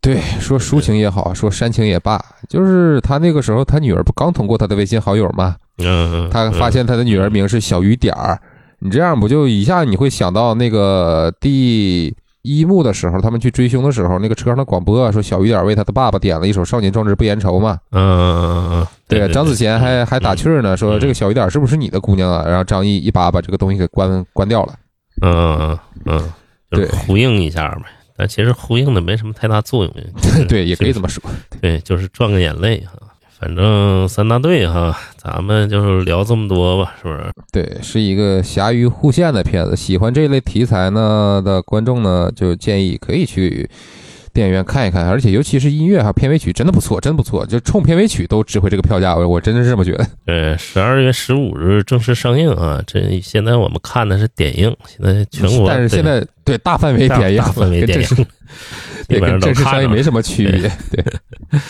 C: 对，说抒情也好，说煽情也罢，就是他那个时候，他女儿不刚通过他的微信好友吗？
B: 嗯，
C: 他发现他的女儿名是小雨点儿，你这样不就一下你会想到那个第一幕的时候，他们去追凶的时候，那个车上的广播啊说小雨点为他的爸爸点了一首《少年壮志不言愁》嘛。
B: 嗯嗯嗯嗯，
C: 对，张子贤还还打趣儿呢，说
B: 嗯
C: 这个小雨点是不是你的姑娘啊？然后张译一把把这个东西给关关掉了。
B: 嗯嗯嗯，就是
C: 对
B: 呼应一下呗。但其实呼应的没什么太大作用，
C: 对，也可以这么说。
B: 对，就是赚个眼泪哈。反正三大队哈，咱们就是聊这么多吧，是不是？
C: 对，是一个侠鱼互现的片子。喜欢这类题材呢的观众呢，就建议可以去电影院看一看。而且尤其是音乐哈，片尾曲真的不错，真不错。就冲片尾曲都值回这个票价，我我真的是这么觉得。
B: 对，十二月十五日正式上映啊！这现在我们看的是点映，现在全国
C: 但是现在对大范围点映
B: 大范围点映，基
C: 对跟正式上映没什么区别。对，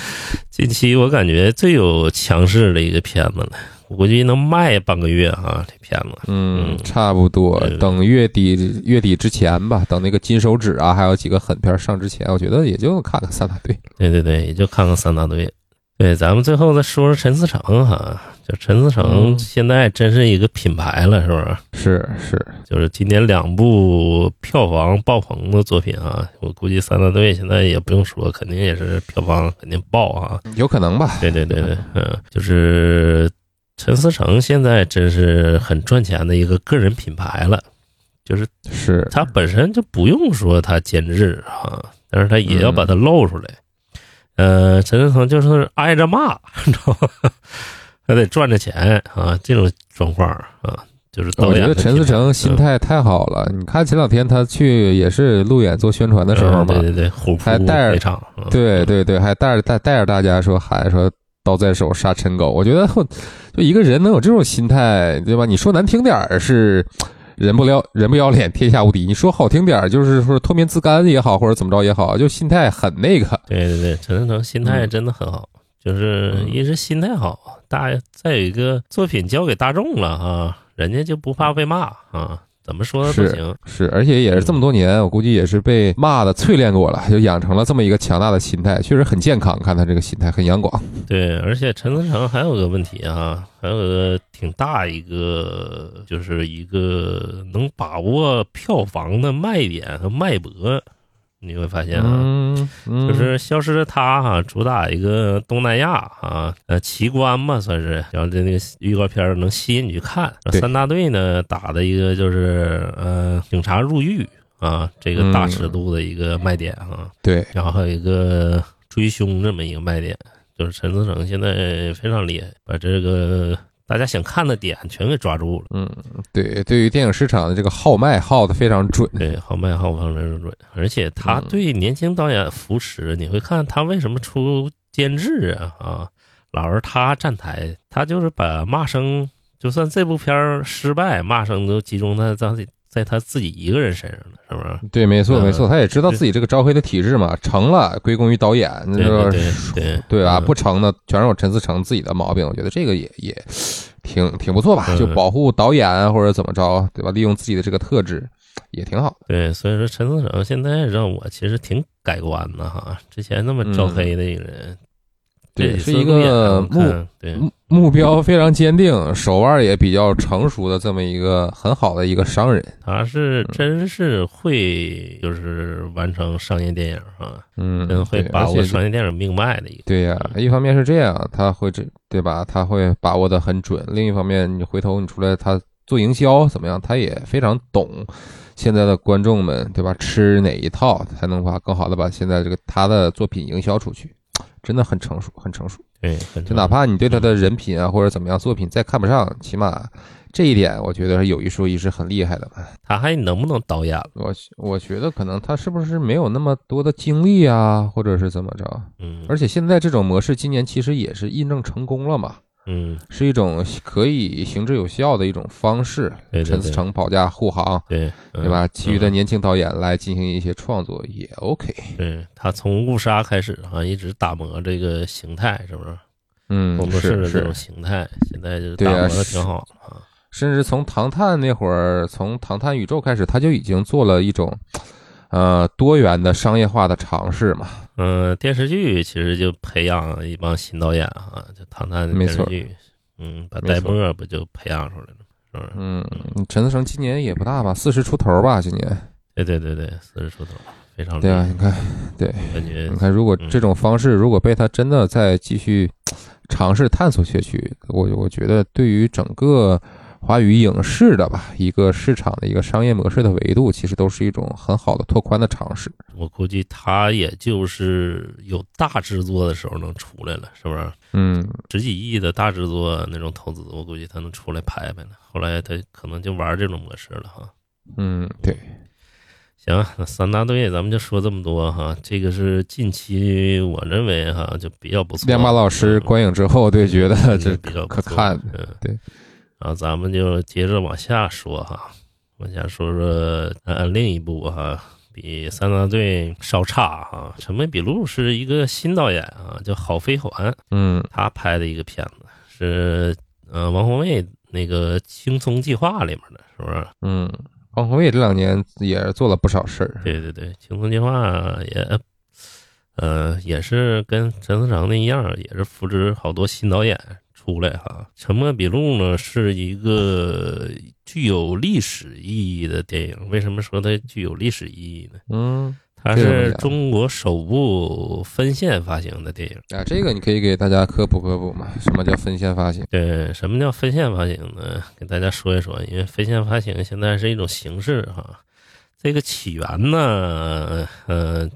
B: 近期我感觉最有强势的一个片子了，我估计能卖半个月啊，这片子。
C: 嗯
B: 嗯，
C: 差不多
B: 对。
C: 等月底月底之前吧，等那个金手指啊，还有几个狠片上之前，我觉得也就看看三大队。
B: 对对对，也就看看三大队。对，咱们最后再说说陈思诚哈，就陈思诚
C: 嗯
B: 现在真是一个品牌了，是不是？
C: 是是，
B: 就是今年两部票房爆棚的作品啊，我估计三大队现在也不用说，肯定也是票房肯定爆啊。
C: 有可能吧？
B: 对对对对，嗯，就是陈思诚现在真是很赚钱的一个个人品牌了，就是
C: 是，
B: 他本身就不用说他监制啊，但是他也要把它露出来。呃，陈思诚就是挨着骂，你知道吗？还得赚着钱啊，这种状况啊，就是导
C: 我觉得
B: 演
C: 陈思诚心
B: 嗯
C: 态太好了。你看前两天他去也是路演做宣传的时候嘛
B: 嗯，对对对，
C: 还带着
B: 那场，嗯
C: 对对对，还带着带带着大家说喊说刀在手杀陈狗。我觉得就一个人能有这种心态，对吧？你说难听点儿是。人不要人不要脸，天下无敌。你说好听点儿，就是说脱面自干也好，或者怎么着也好，就心态很那个。
B: 对对对，陈思诚心态
C: 嗯
B: 真的很好，就是
C: 嗯
B: 一是心态好，大再有一个作品交给大众了啊，人家就不怕被骂啊，怎么说都
C: 是
B: 行。
C: 是，而且也是这么多年，我估计也是被骂的淬炼过了，就养成了这么一个强大的心态，确实很健康。看他这个心态很阳光。
B: 对，而且陈思诚还有个问题啊，还有个挺大一个，就是一个能把握票房的卖点和脉搏，你会发现啊，
C: 嗯，嗯。
B: 就是《消失的她》哈，主打一个东南亚啊，呃奇观嘛，算是，然后这那个预告片能吸引你去看。三大队呢打的一个就是呃警察入狱啊，这个大尺度的一个卖点啊，
C: 对，
B: 然后还有一个追凶这么一个卖点，就是陈思诚现在非常厉害，把这个大家想看的点全给抓住了。
C: 嗯，对，对于电影市场的这个号脉号的非常准。
B: 对，好卖好放真是准，而且他
C: 嗯
B: 对年轻导演扶持，你会看他为什么出监制啊啊，老是他站台，他就是把骂声，就算这部片儿失败，骂声都集中在在在他自己一个人身上了，是不是？
C: 对，没错，
B: 嗯
C: 没错，他也知道自己这个招黑的体质嘛，成了归功于导演，那
B: 对
C: 个
B: 对
C: 吧？
B: 嗯
C: 不成呢，全是我陈思诚自己的毛病。我觉得这个也也挺挺不错吧，
B: 嗯
C: 就保护导演啊或者怎么着，对吧？利用自己的这个特质也挺好。
B: 对，所以说陈思诚现在让我其实挺改观的哈，之前那么招黑的一个人，
C: 对，是一个目
B: 对
C: 目目标非常坚定，手腕也比较成熟的这么一个很好的一个商人。
B: 他是真是会就是完成商业电影啊，
C: 嗯，
B: 真会把握商业电影命脉的一个。
C: 对呀、一方面是这样，他会这对吧？他会把握的很准；另一方面，你回头你出来，他做营销怎么样？他也非常懂现在的观众们，对吧？吃哪一套才能把更好的把现在这个他的作品营销出去，真的很成熟，很成熟。
B: 对，
C: 就哪怕你对他的人品啊或者怎么样作品再看不上，起码这一点我觉得是有一说一是很厉害的嘛。
B: 他还能不能导演了？
C: 我我觉得可能他是不是没有那么多的精力啊，或者是怎么着？
B: 嗯
C: 而且现在这种模式今年其实也是印证成功了嘛。
B: 嗯，
C: 是一种可以行之有效的一种方式。
B: 对对
C: 陈思诚保驾护航，
B: 对
C: 对吧？其余的
B: 嗯
C: 年轻导演来进行一些创作也 OK。
B: 对他从误杀开始啊，一直打磨这个形态，是不是？
C: 嗯
B: 工，作室
C: 是
B: 的这种
C: 是，
B: 形态，现在就打磨的挺好啊。
C: 甚至从唐探那会儿，从唐探宇宙开始，他就已经做了一种呃多元的商业化的尝试嘛。
B: 嗯，电视剧其实就培养一帮新导演啊，就唐探电视剧，嗯，把戴墨不就培养出来了，是不是？
C: 嗯，陈思诚今年也不大吧，四十出头吧，今年。
B: 对对对对，四十出头，非常厉
C: 对啊，
B: 害，
C: 你看，对，
B: 感觉
C: 你看，如果这种方式如果被他真的再继续尝试探索下去，我我觉得对于整个华语影视的吧一个市场的一个商业模式的维度，其实都是一种很好的拓宽的尝试。
B: 我估计他也就是有大制作的时候能出来了，是不是？
C: 嗯，
B: 十几亿的大制作那种投资，我估计他能出来拍拍了。后来他可能就玩这种模式了哈。
C: 嗯，对，
B: 行，那三大队咱们就说这么多哈。这个是近期我认为哈就比较不错。
C: 亮马老师
B: 嗯
C: 观影之后，对，觉得
B: 嗯
C: 这
B: 比较
C: 可看。
B: 嗯，
C: 对。
B: 然后咱们就接着往下说哈，往下说说呃另一部哈，比三大队稍差哈。《沉默笔录》是一个新导演啊，叫郝飞环，
C: 嗯
B: 他拍的一个片子，是呃王宏卫那个《青松计划》里面的，是不是？
C: 嗯，王宏卫这两年也做了不少事儿。
B: 对对对，《青松计划》也，呃，也是跟陈思诚那一样，也是扶植好多新导演出来哈。《沉默笔录》呢是一个具有历史意义的电影。为什么说它具有历史意义呢？
C: 嗯
B: 它是中国首部分线发行的电影。
C: 啊，这个你可以给大家科普科普嘛？什么叫分线发行？
B: 对，什么叫分线发行呢？给大家说一说，因为分线发行现在是一种形式哈。这个起源呢，呃，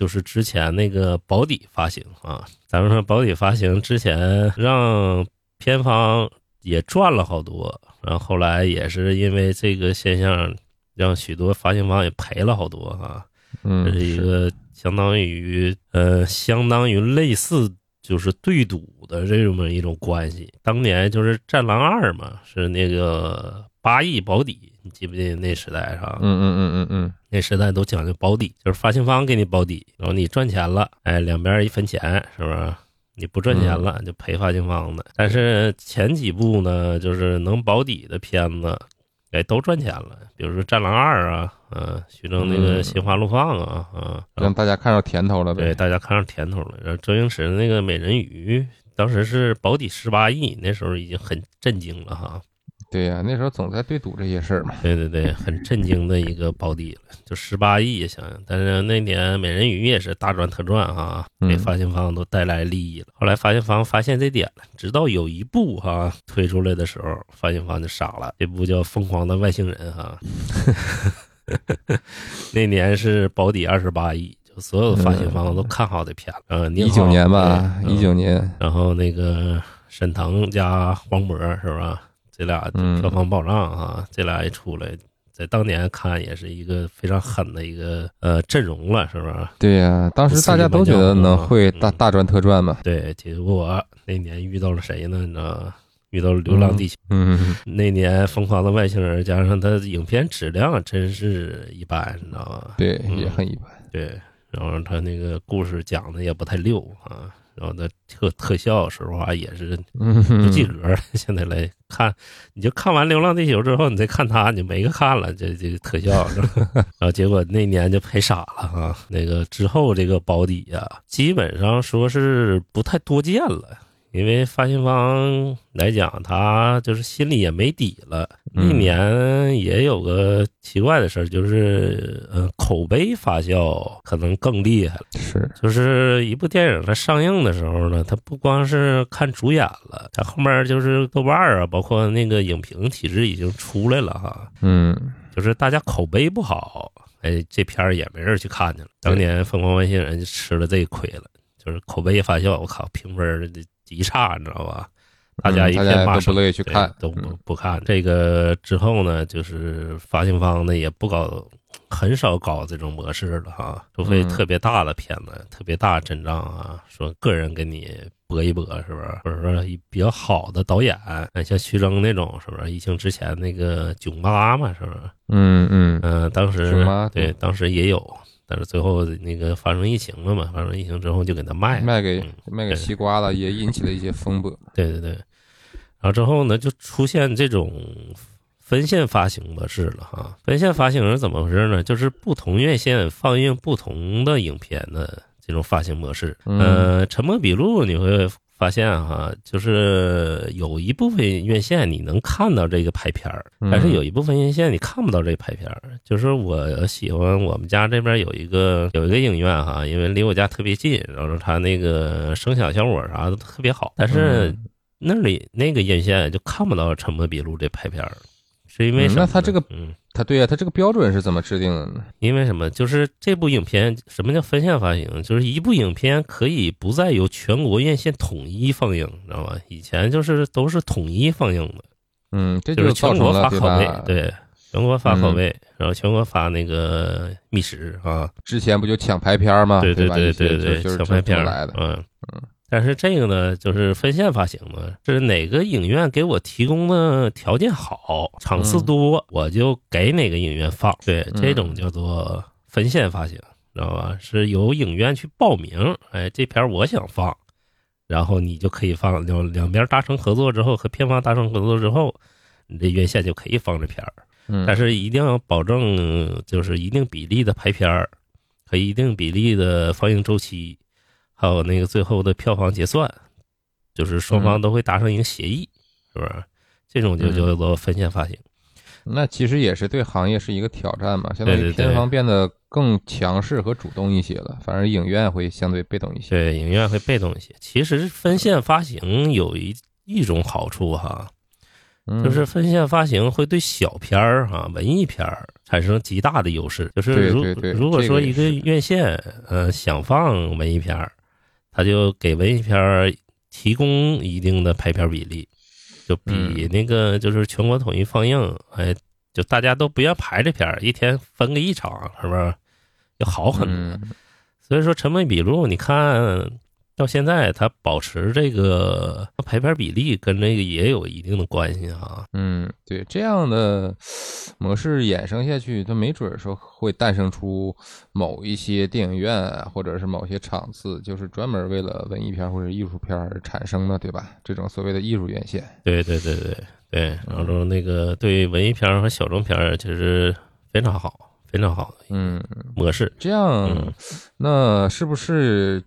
B: 就是之前那个保底发行啊。咱们说保底发行之前让片方也赚了好多，然后后来也是因为这个现象，让许多发行方也赔了好多啊。
C: 嗯，
B: 这是一个相当于呃，相当于类似就是对赌的这么一种关系。当年就是《战狼二》嘛，是那个八亿保底，你记不记得那时代是吧？
C: 嗯嗯嗯嗯嗯
B: 那时代都讲究保底，就是发行方给你保底，然后你赚钱了，哎，两边一分钱，是不是？你不赚钱了就赔发行方的。但是前几部呢，就是能保底的片子，哎，都赚钱了。比如说《战狼二》啊，嗯，徐峥那个
C: 嗯《
B: 心花怒放》啊，啊，
C: 让大家看到甜头了
B: 对，
C: 呗。
B: 大家看上甜头了。然后周星驰的那个《美人鱼》，当时是保底十八亿，那时候已经很震惊了哈。
C: 对呀、那时候总在对赌这些事儿嘛。
B: 对对对，很震惊的一个保底了，就十八亿，想想。但是那年《美人鱼》也是大赚特赚哈，给
C: 嗯
B: 发行方都带来利益了。后来发行方发现这点了，直到有一部哈推出来的时候，发行方就傻了，这部叫《疯狂的外星人》哈。那年是保底二十八亿，就所有的发行方都看好这片子。
C: 一九年吧，一九年。
B: 然后那个沈腾加黄渤是吧？这俩
C: 嗯
B: 票房保障啊，这俩一出来，在当年看也是一个非常狠的一个呃阵容了，是不是？
C: 对呀、当时大家都觉得能会大
B: 嗯
C: 大赚特赚嘛。
B: 对，结果那年遇到了谁呢？你知道吗？遇到了《流浪地球》
C: 嗯，
B: 那年《疯狂的外星人》，加上它影片质量真是一般，你知道吗？
C: 对，
B: 嗯
C: 也很一般。
B: 对，然后他那个故事讲的也不太溜啊，然后那特特效，说实话也是不及格。现在来看，你就看完《流浪地球》之后，你再看他，你就没个看了。这这个特效，是吧 然后结果那年就赔傻了哈。那个之后这个保底呀、基本上说是不太多见了。因为发行方来讲，他就是心里也没底了。
C: 嗯
B: 一年也有个奇怪的事儿，就是呃，口碑发酵可能更厉害了。
C: 是，
B: 就是一部电影它上映的时候呢，它不光是看主演了，它后面就是豆瓣儿啊，包括那个影评体制已经出来了哈。
C: 嗯，
B: 就是大家口碑不好，哎，这片儿也没人去看去了。当年《疯狂外星人》就吃了这一亏了，就是口碑发酵，我靠，评分儿极差，你知道吧？大家一
C: 嗯大
B: 片骂声
C: 家都不乐意去看，
B: 都不
C: 嗯
B: 不看。这个之后呢，就是发行方呢也不搞，很少搞这种模式了哈，除非
C: 嗯
B: 特别大的片子、特别大阵仗啊，说个人给你搏一搏，是不是？或者说比较好的导演，哎像徐峥那种，是不是？疫情之前那个囧妈嘛，是不是？
C: 嗯嗯
B: 嗯、当时对，当时也有，但是最后那个发生疫情了嘛，发生疫情之后就给它卖了。
C: 卖给
B: 嗯
C: 卖给西瓜了，也引起了一些风波。
B: 对对对，然后之后呢，就出现这种分线发行模式了哈。分线发行是怎么回事呢？就是不同院线放映不同的影片的这种发行模式。
C: 嗯
B: 呃，《沉默笔录》你会发现哈，就是有一部分院线你能看到这个排片儿，
C: 嗯。
B: 但是有一部分院线你看不到这排片儿。就是我喜欢我们家这边有一个有一个影院哈，因为离我家特别近，然后它那个声响效果啥的特别好，但是那里那个院线就看不到《沉默笔录》这排片儿，是因为
C: 嗯
B: 什么呢？
C: 那它这个
B: 嗯。
C: 他对呀、他这个标准是怎么制定的呢？
B: 因为什么？就是这部影片，什么叫分线发行？就是一部影片可以不再由全国院线统一放映，知道吧？以前就是都是统一放映的，
C: 嗯，这
B: 就是全国？发拷贝，对，全国发口
C: 嗯，
B: 然后全国发那个密室啊，
C: 之前不就抢排片儿吗？
B: 对
C: 对吧
B: 对对对，
C: 就是
B: 抢拍片儿
C: 来的。
B: 嗯嗯但是这个呢，就是分线发行嘛，是哪个影院给我提供的条件好，场次多，我就给哪个影院放。对，
C: 嗯
B: 这种叫做分线发行，知道吧？是由影院去报名，哎，这片儿我想放，然后你就可以放。两两边达成合作之后，和片方达成合作之后，你这院线就可以放这片但是一定要保证就是一定比例的排片儿和一定比例的放映周期，还有那个最后的票房结算，就是双方都会达成一个协议，是不是？这种就
C: 嗯
B: 叫做分线发行。
C: 那其实也是对行业是一个挑战嘛，相当于
B: 对
C: 片方变得更强势和主动一些了，反而影院会相对被动一些。
B: 对，影院会被动一些。其实分线发行有一一种好处哈，
C: 嗯
B: 就是分线发行会对小片儿哈、文艺片儿产生极大的优势。就是如
C: 对对对
B: 如果说一个院线呃想放文艺片儿，他就给文艺片儿提供一定的排片比例，就比
C: 嗯
B: 那个就是全国统一放映，哎，就大家都不愿排这片儿，一天分个一场，是不是？要好很多。
C: 嗯
B: 所以说，《成本笔录》，你看到现在，它保持这个排片比例，跟这个也有一定的关系哈。
C: 嗯，对，这样的模式衍生下去，它没准儿说会诞生出某一些电影院啊或者是某些场次，就是专门为了文艺片或者艺术片而产生的，对吧？这种所谓的艺术院线。
B: 对对对对对，然后那个对文艺片和小众片其实非常好，非常好的
C: 嗯，
B: 模式。
C: 这样
B: 嗯，
C: 那是不是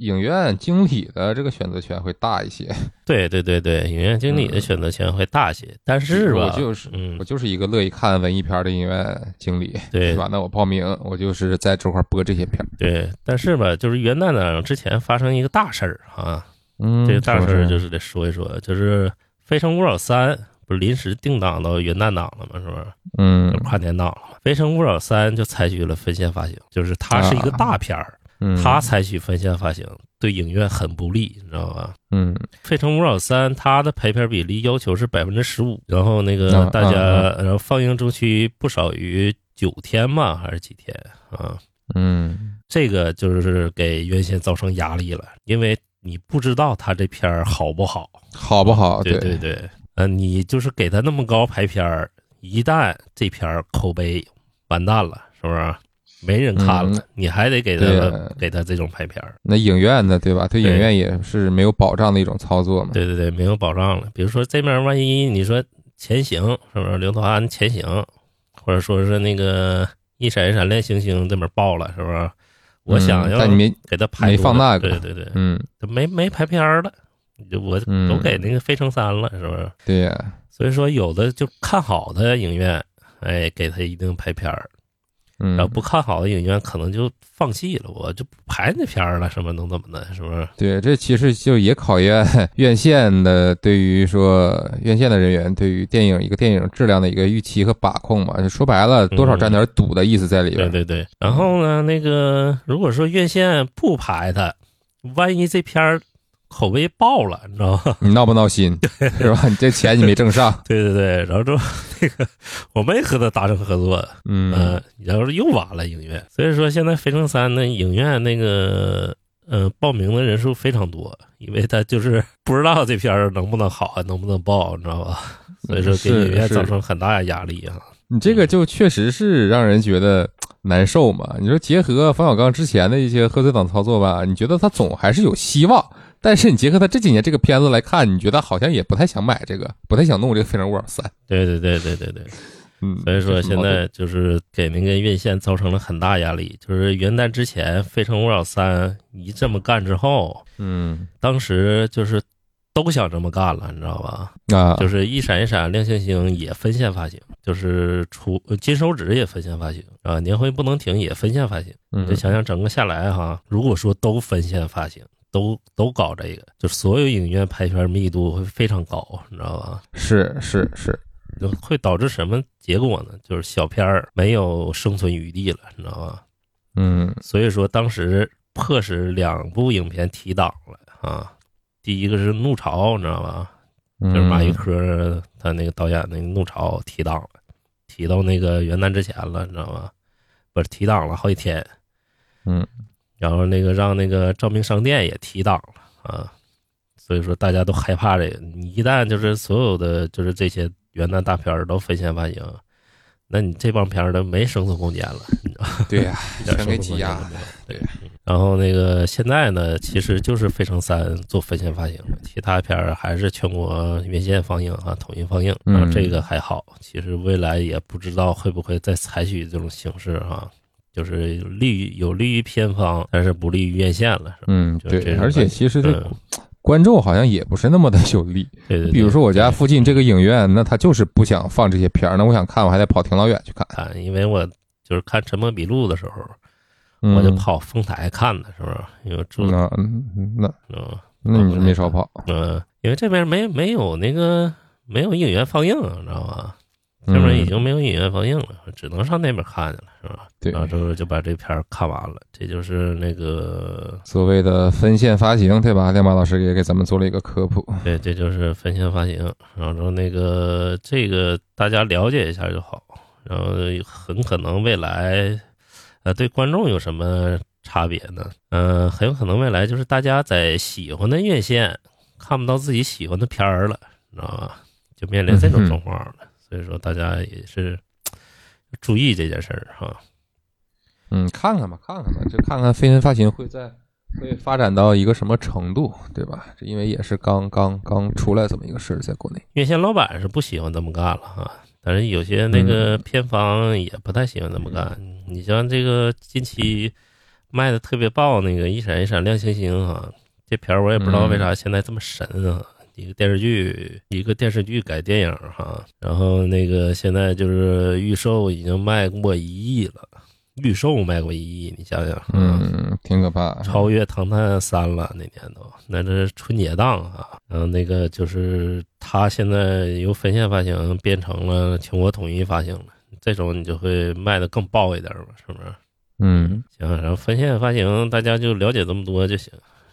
C: 影院经理的这个选择权会大一些？
B: 对对对对，影院经理的选择权会大些，但是吧，
C: 我就是
B: 嗯
C: 我，就是一个乐意看文艺片的影院经理，
B: 对
C: 是吧？那我报名，我就是在这块播这些片儿。
B: 对，但是吧，就是元旦档之前发生一个大事儿啊，
C: 嗯，
B: 这个大事儿就是得说一说，就是《非诚勿扰三》不是临时定档到元旦档了吗？是不是？
C: 嗯
B: 跨年档了。《非诚勿扰三》就采取了分线发行，就是它是一个大片儿，
C: 嗯，
B: 他采取分线发行，对影院很不利，你知道吧？
C: 嗯《
B: 费城勿扰三》它的排片比例要求是百分之十五，然后那个
C: 啊
B: 大家，
C: 啊
B: 然后放映周期不少于九天吧，还是几天啊？
C: 嗯
B: 这个就是给院线造成压力了，因为你不知道他这片儿好不好。
C: 好不好？
B: 对对对，呃，你就是给他那么高排片儿，一旦这片儿口碑完蛋了，是不是？没人看了，
C: 嗯
B: 你还得给他给他这种拍片儿。
C: 那影院呢，对吧？对
B: 对
C: 影院也是没有保障的一种操作嘛。
B: 对对对，没有保障了。比如说这面万一你说前行是不是刘德华前行，或者说是那个一闪一闪亮星星这面爆了，是不是？我
C: 嗯
B: 想要
C: 但你没
B: 给他排
C: 没放那个
B: 对对对，
C: 嗯，
B: 就没没拍片儿了，就我
C: 嗯
B: 都给那个飞城三了，是不是？
C: 对呀，
B: 所以说有的就看好的影院，哎，给他一定拍片儿，
C: 嗯
B: 然后，不看好的影院可能就放弃了，我就不拍那片儿了，什么能怎么的，是不是？
C: 对，这其实就也考验 院线的对于说院线的人员对于电影一个电影质量的一个预期和把控嘛。就说白了，多少沾点赌的意思在里边。
B: 对对对。然后呢，那个如果说院线不排它，万一这片儿口碑爆了，你知道吗？
C: 你闹不闹心，是吧？你这钱你没挣上，
B: 对对对，然后之后那个我没和他达成合作，
C: 嗯
B: 嗯，然后又完了影院。所以说现在《飞乘三》呢，影院那个呃报名的人数非常多，因为他就是不知道这片儿能不能好，还能不能爆，你知道吧？所以说给影院造成很大压力啊。
C: 你这个就确实是让人觉得难受嘛。你说结合冯小刚之前的一些贺岁档操作吧，你觉得他总还是有希望。但是你结合他这几年这个片子来看，你觉得好像也不太想买这个，不太想弄这个《非诚勿扰三》。
B: 对对对对对对。
C: 嗯，
B: 所以说现在就是给那个院线造成了很大压力。就是元旦之前，《非诚勿扰三》一这么干之后，
C: 嗯
B: 当时就是都想这么干了，你知道吧？
C: 啊，
B: 就是一闪一闪亮星星也分线发行，就是出呃金手指也分线发行啊，年会不能停也分线发行。
C: 嗯
B: 你想想整个下来哈，如果说都分线发行，都都搞这个，就所有影院排片密度会非常高，你知道吧？
C: 是是是，
B: 就会导致什么结果呢？就是小片儿没有生存余地了，你知道吧？
C: 嗯
B: 所以说当时迫使两部影片提档了啊。第一个是《怒潮》，你知道吧？
C: 嗯，
B: 就是马玉科他那个导演那个《怒潮》提档了，提到那个元旦之前了，你知道吧？不是提档了好几天，
C: 嗯
B: 然后那个让那个照明商店也提档了啊，所以说大家都害怕这个，你一旦就是所有的就是这些元旦大片儿都分线发行，那你这帮片儿都没生存空间了，你知道？
C: 对呀，全给挤压
B: 了。对，嗯然后那个现在呢，其实就是《非诚三》做分线发行，其他片儿还是全国院线放映啊，统一放映。
C: 嗯
B: 这个还好，其实未来也不知道会不会再采取这种形式哈、就是利于有利于片方，但是不利于院线了，是吧？
C: 嗯，对，而且其实这
B: 嗯，
C: 观众好像也不是那么的有利。
B: 对对对。
C: 比如说我家附近这个影院，那他就是不想放这些片儿，那我想看，我还得跑挺老远去看。
B: 看，因为我就是看《沉默笔录》的时候，
C: 嗯
B: 我就跑丰台看的，是不是？因为我住
C: 那嗯那
B: 嗯
C: 那你是没少跑，
B: 嗯，因为这边没没有那个没有影院放映，你知道吧？这边已经没有影院放映了，只能上那边看去了，是吧？
C: 对
B: 然后之后就把这片儿看完了，这就是那个
C: 所谓的分线发行，对吧？亮马老师也给咱们做了一个科普。
B: 对，这就是分线发行，然后说那个这个大家了解一下就好，然后很可能未来，呃，对观众有什么差别呢？呃，很有可能未来就是大家在喜欢的院线看不到自己喜欢的片儿了，你知道吧？就面临这种状况了，所以说大家也是注意这件事儿哈。
C: 嗯，看看吧，看看吧，就看看飞天发型会在会发展到一个什么程度，对吧？这因为也是刚刚刚出来这么一个事儿，在国内。
B: 院线老板是不喜欢这么干了啊，但是有些那个片方也不太喜欢这么干。你像这个近期卖的特别爆那个《一闪一闪亮星星》啊，这片儿我也不知道为啥现在这么神啊。一个电视剧，一个电视剧改电影哈，然后那个现在就是预售已经卖过一亿了，预售卖过一亿，你想想，
C: 嗯，挺可怕。
B: 超越《唐探三》了，那年都，那这是春节档啊。然后那个就是它现在由分线发行变成了全国统一发行了，这种你就会卖的更爆一点嘛，是不是？
C: 嗯
B: 行，然后分线发行大家就了解这么多就行，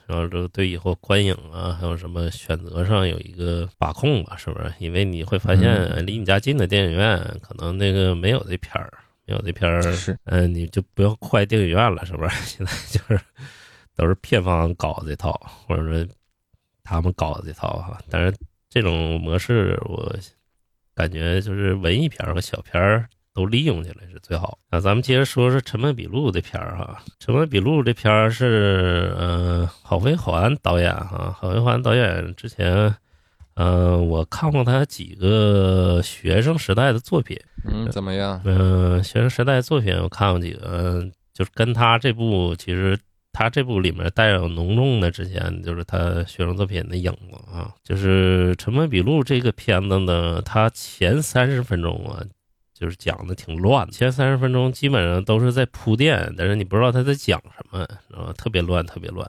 B: 然后就对以后观影啊，还有什么选择上有一个把控吧，是不是？因为你会发现
C: 嗯
B: 离你家近的电影院可能那个没有这片儿，没有这片儿，
C: 是
B: 嗯，你就不要怪电影院了，是不是？现在就是都是片方搞这套，或者说他们搞这套哈。但是这种模式，我感觉就是文艺片儿和小片儿都利用起来是最好。那咱们接着说说《沉默笔录》这片儿哈，《沉默笔录》这片儿是呃郝飞环导演哈，郝飞环导演之前。嗯、我看过他几个学生时代的作品，
C: 嗯，怎么样？
B: 嗯、学生时代作品我看过几个，嗯就是跟他这部其实他这部里面带有浓重的之前就是他学生作品的影子啊，就是《沉默笔录》这个片子呢，它前三十分钟啊，就是讲的挺乱，前三十分钟基本上都是在铺垫，但是你不知道他在讲什么，然后，特别乱，特别乱。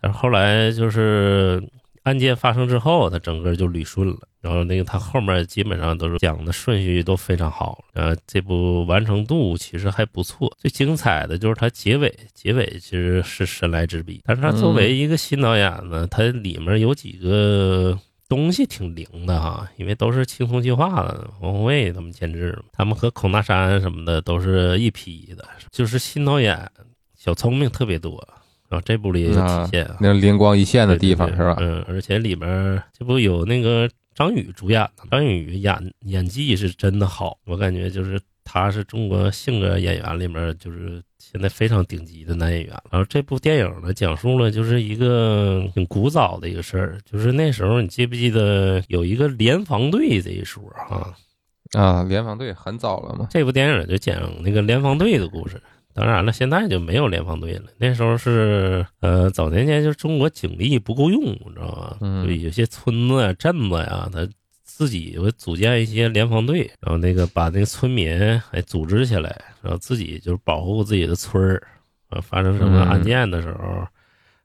B: 但是后来就是案件发生之后，他整个就捋顺了。然后那个他后面基本上都是讲的顺序都非常好，呃，这部完成度其实还不错。最精彩的就是他结尾，结尾其实是神来之笔。但是他作为一个新导演呢，他里面有几个东西挺灵的哈，因为都是轻松计划的，王宏卫他们监制，他们和孔大山什么的都是一批的，就是新导演小聪明特别多。然后这部里也有体现啊，
C: 那灵光一现的地方是吧？
B: 嗯，而且里面这不有那个张宇主演的，张宇演演技是真的好，我感觉就是他是中国性格演员里面就是现在非常顶级的男演员。然后这部电影呢，讲述了就是一个挺古早的一个事儿，就是那时候你记不记得有一个联防队这一说啊？
C: 啊，联防队很早了嘛，
B: 这部电影就讲那个联防队的故事。当然了，现在就没有联防队了。那时候是呃，早年间就是中国警力不够用，你知道吧？
C: 嗯
B: 就有些村子呀、镇子呀，他自己会组建一些联防队，然后那个把那个村民哎组织起来，然后自己就是保护自己的村儿。呃，发生什么案件的时候，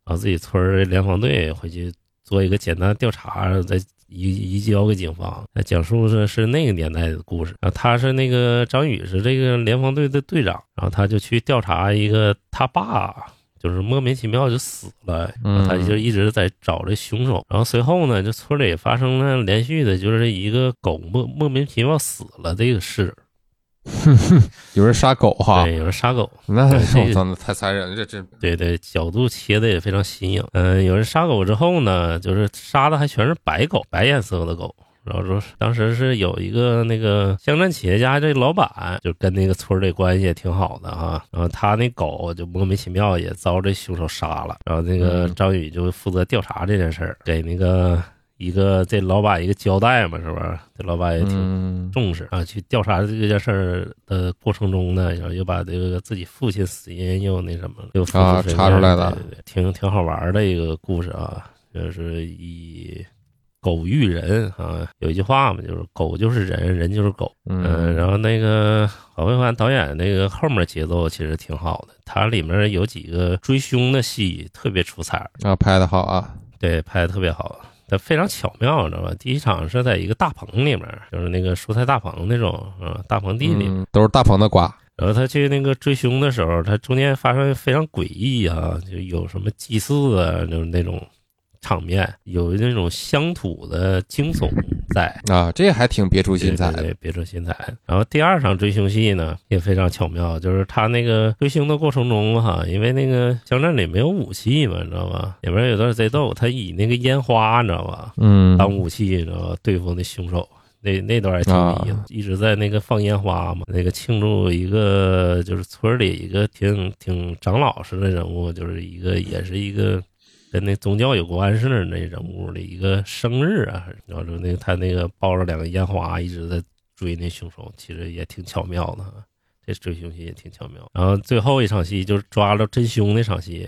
B: 然后自己村儿的联防队回去做一个简单调查，再移移交给警方。讲述的是那个年代的故事。然后他是那个张宇是这个联防队的队长，然后他就去调查一个他爸。就是莫名其妙就死了，他就一直在找这凶手。然后随后呢，这村里发生了连续的，就是一个狗莫莫名其妙死了这个事。
C: 有人杀狗哈，
B: 对，有人杀狗，
C: 那太残忍了，这这
B: 对对，角度切的也非常新颖。嗯、有人杀狗之后呢，就是杀的还全是白狗，白颜色的狗。然后说，当时是有一个那个乡镇企业家，这老板就跟那个村里关系也挺好的哈。然后他那狗就莫名其妙也遭这凶手杀了。然后那个
C: 嗯
B: 张宇就负责调查这件事儿，给那个一个这老板一个交代嘛，是不是？这老板也挺
C: 嗯
B: 重视啊，去调查这件事儿的过程中呢，然后又把这个自己父亲死因又那什么了，又复
C: 啊查出来了
B: 对对对，挺挺好玩的一个故事啊，就是以狗育人啊，有一句话嘛，就是狗就是人，人就是狗。嗯，
C: 嗯
B: 然后那个郝慧凡导演那个后面节奏其实挺好的，它里面有几个追凶的戏特别出彩，
C: 啊，拍的好啊，
B: 对，拍的特别好，它非常巧妙，知道吧？第一场是在一个大棚里面，就是那个蔬菜大棚那种啊，大棚地里。
C: 嗯都是大棚的瓜，
B: 然后他去那个追凶的时候，他中间发生非常诡异啊，就有什么祭祀啊，就是那种场面，有那种乡土的惊悚在。
C: 啊，这还挺别出心裁的，
B: 对对，别出心裁。然后第二场追凶戏呢，也非常巧妙，就是他那个追凶的过程中哈，因为那个乡镇里没有武器嘛，你知道吧？里面有段贼逗，他以那个烟花，你知道吧，
C: 嗯
B: 当武器，你知道吧？对付那凶手。那那段也挺有意思，
C: 啊
B: 一直在那个放烟花嘛，那个庆祝一个就是村里一个挺挺长老式的人物，就是一个也是一个跟那宗教有关似的那人物的一个生日啊，然后就那他那个抱着两个烟花一直在追那凶手，其实也挺巧妙的啊，这追凶戏也挺巧妙。然后最后一场戏就是抓着真凶那场戏，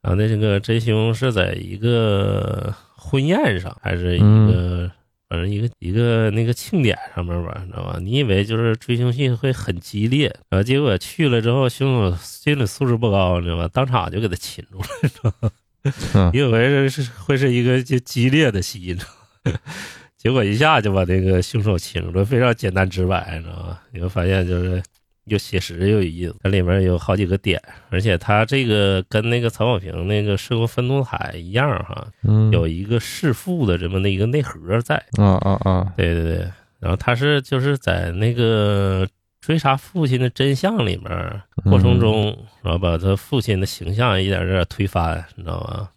B: 然后那这个真凶是在一个婚宴上，还是一个、反正一个一个那个庆典上面吧，你知道吧？你以为就是追凶戏会很激烈，然后结果去了之后，凶手心理素质不高，你知道吧？当场就给他擒住了，知道吧？
C: 嗯
B: 你 以为是会是一个就激烈的戏，你知道吗？结果一下就把这个凶手擒住了，非常简单直白，你知道吗？你会发现就是又写实又有意思，它里面有好几个点，而且它这个跟那个曹保平那个《涉过分度海》一样哈，
C: 嗯
B: 有一个弑父的这么的一个内核在。
C: 啊啊啊，
B: 对对对，然后他是就是在那个追查父亲的真相里面过程中，然后把他父亲的形象一点点推翻，你知道吗？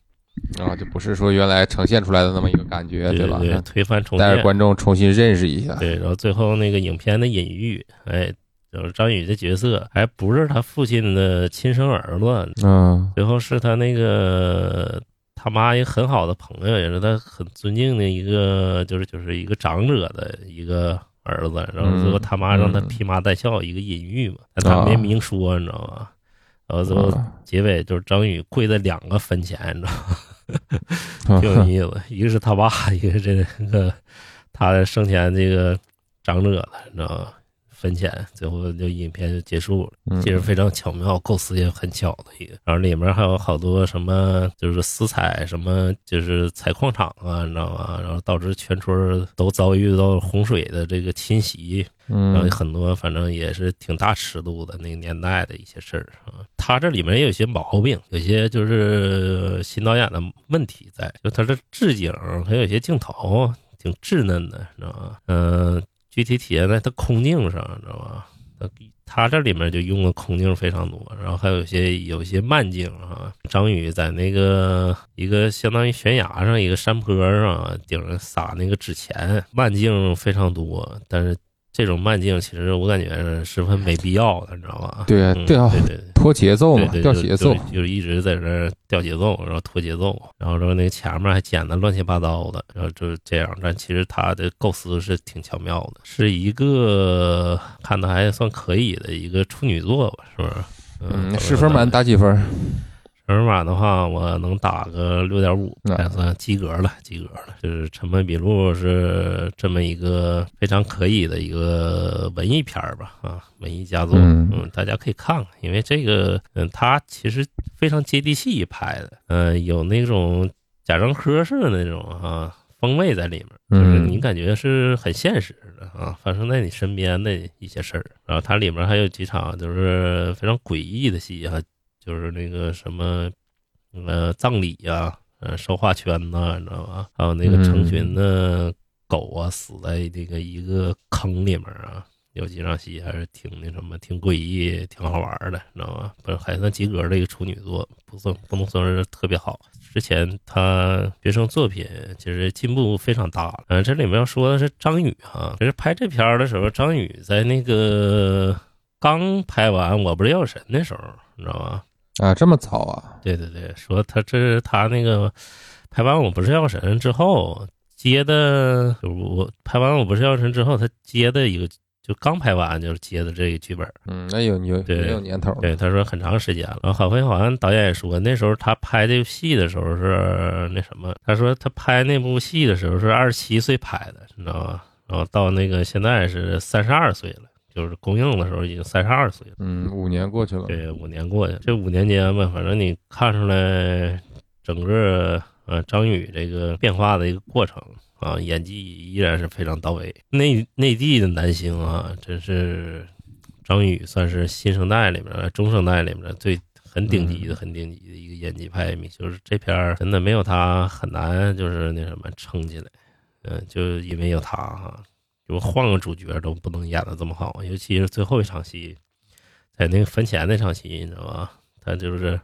C: 啊，就不是说原来呈现出来的那么一个感觉，
B: 对
C: 吧？
B: 对，推翻重建。
C: 带着观众重新认识一下，
B: 对，然后最后那个影片的隐喻，哎，就是张宇的角色还不是他父亲的亲生儿子，
C: 嗯
B: 最后是他那个他妈一个很好的朋友，也是他很尊敬的一个，就是就是一个长者的一个儿子。然后最后他妈让他
C: 嗯
B: 披麻戴孝，一个隐喻嘛，但他没
C: 啊
B: 明说，你知道吗？然后最后
C: 啊
B: 结尾就是张宇跪在两个坟前，你知道吗？
C: 啊
B: 挺有意思，一个是他爸，一个是这个他生前这个长者的，你知道吗？坟前，最后就影片就结束了。
C: 嗯
B: 其实非常巧妙，构思也很巧的一个。然后里面还有好多什么，就是私采，什么就是采矿场啊，你知道吗？然后导致全村都遭遇到洪水的这个侵袭，然后
C: 嗯
B: 很多反正也是挺大尺度的那个年代的一些事儿啊。他这里面也有些毛病，有些就是新导演的问题在，就他这置景还有些镜头挺稚嫩的，知道吗？嗯、具体体现在它空镜上，知道吗？它它这里面就用的空镜非常多，然后还有一些有一些慢镜啊。张宇在那个一个相当于悬崖上一个山坡上，顶上撒那个纸钱，慢镜非常多，但是这种慢镜，其实我感觉是十分没必要的，你知道吧？嗯
C: 对啊对啊
B: 对对对。
C: 拖节奏嘛，掉节奏
B: 就。是一直在这儿掉节奏，然后拖节奏，然后说那个前面还剪的乱七八糟的，然后就是这样。但其实他的构思是挺巧妙的，是一个看的还算可以的一个处女座吧，是不是？
C: 嗯，十分满打几分？
B: 十分满的话，我能打个六点五，
C: 啊
B: 还算及格了，及格了。就是《沉闷笔录》是这么一个非常可以的一个文艺片儿吧，啊，文艺佳作，
C: 嗯
B: 嗯，大家可以看看，因为这个，嗯，它其实非常接地气拍的，呃，有那种贾樟柯式的那种啊风味在里面，就是
C: 嗯
B: 你感觉是很现实的啊，发生在你身边的一些事儿。然后它里面还有几场就是非常诡异的戏哈、就是那个什么，呃，葬礼呀、呃，烧化圈呐、你知道吧？还有那个成群的狗啊，死在那个一个坑里面啊。有几场戏还是挺那什么，挺诡异，挺好玩的，你知道吧？不是还算及格的一个处女作，不算不能算是特别好。之前他学生作品其实进步非常大了。嗯、这里面要说的是张宇哈，其实拍这片儿的时候，张宇在那个刚拍完《我不是药神》的时候，你知道吧？
C: 啊，这么早啊？
B: 对对对，说他这是他那个拍完《我不是药神》之后接的，我拍完《我不是药神》之后，他接的一个，就刚拍完就是接的这个剧本。
C: 嗯，那有有
B: 对
C: 也有年头了。
B: 对，他说很长时间了。然后郝飞好像导演也说，那时候他拍这部戏的时候是那什么，他说他拍那部戏的时候是二十七岁拍的，你知道吧？然后到那个现在是三十二岁了，就是公映的时候已经三十二岁了。
C: 嗯，五年过去了。
B: 对，五年过去了，这五年间吧，反正你看出来整个呃张宇这个变化的一个过程啊，演技依然是非常到位。内内地的男星啊，真是张宇算是新生代里面、中生代里面最很顶级的、很顶级的一个演技派。就是这片儿真的没有他很难，就是那什么撑起来。嗯、就因为有他哈、就换个主角都不能演的这么好，尤其是最后一场戏。在那个坟前那场戏，你知道吧？他就是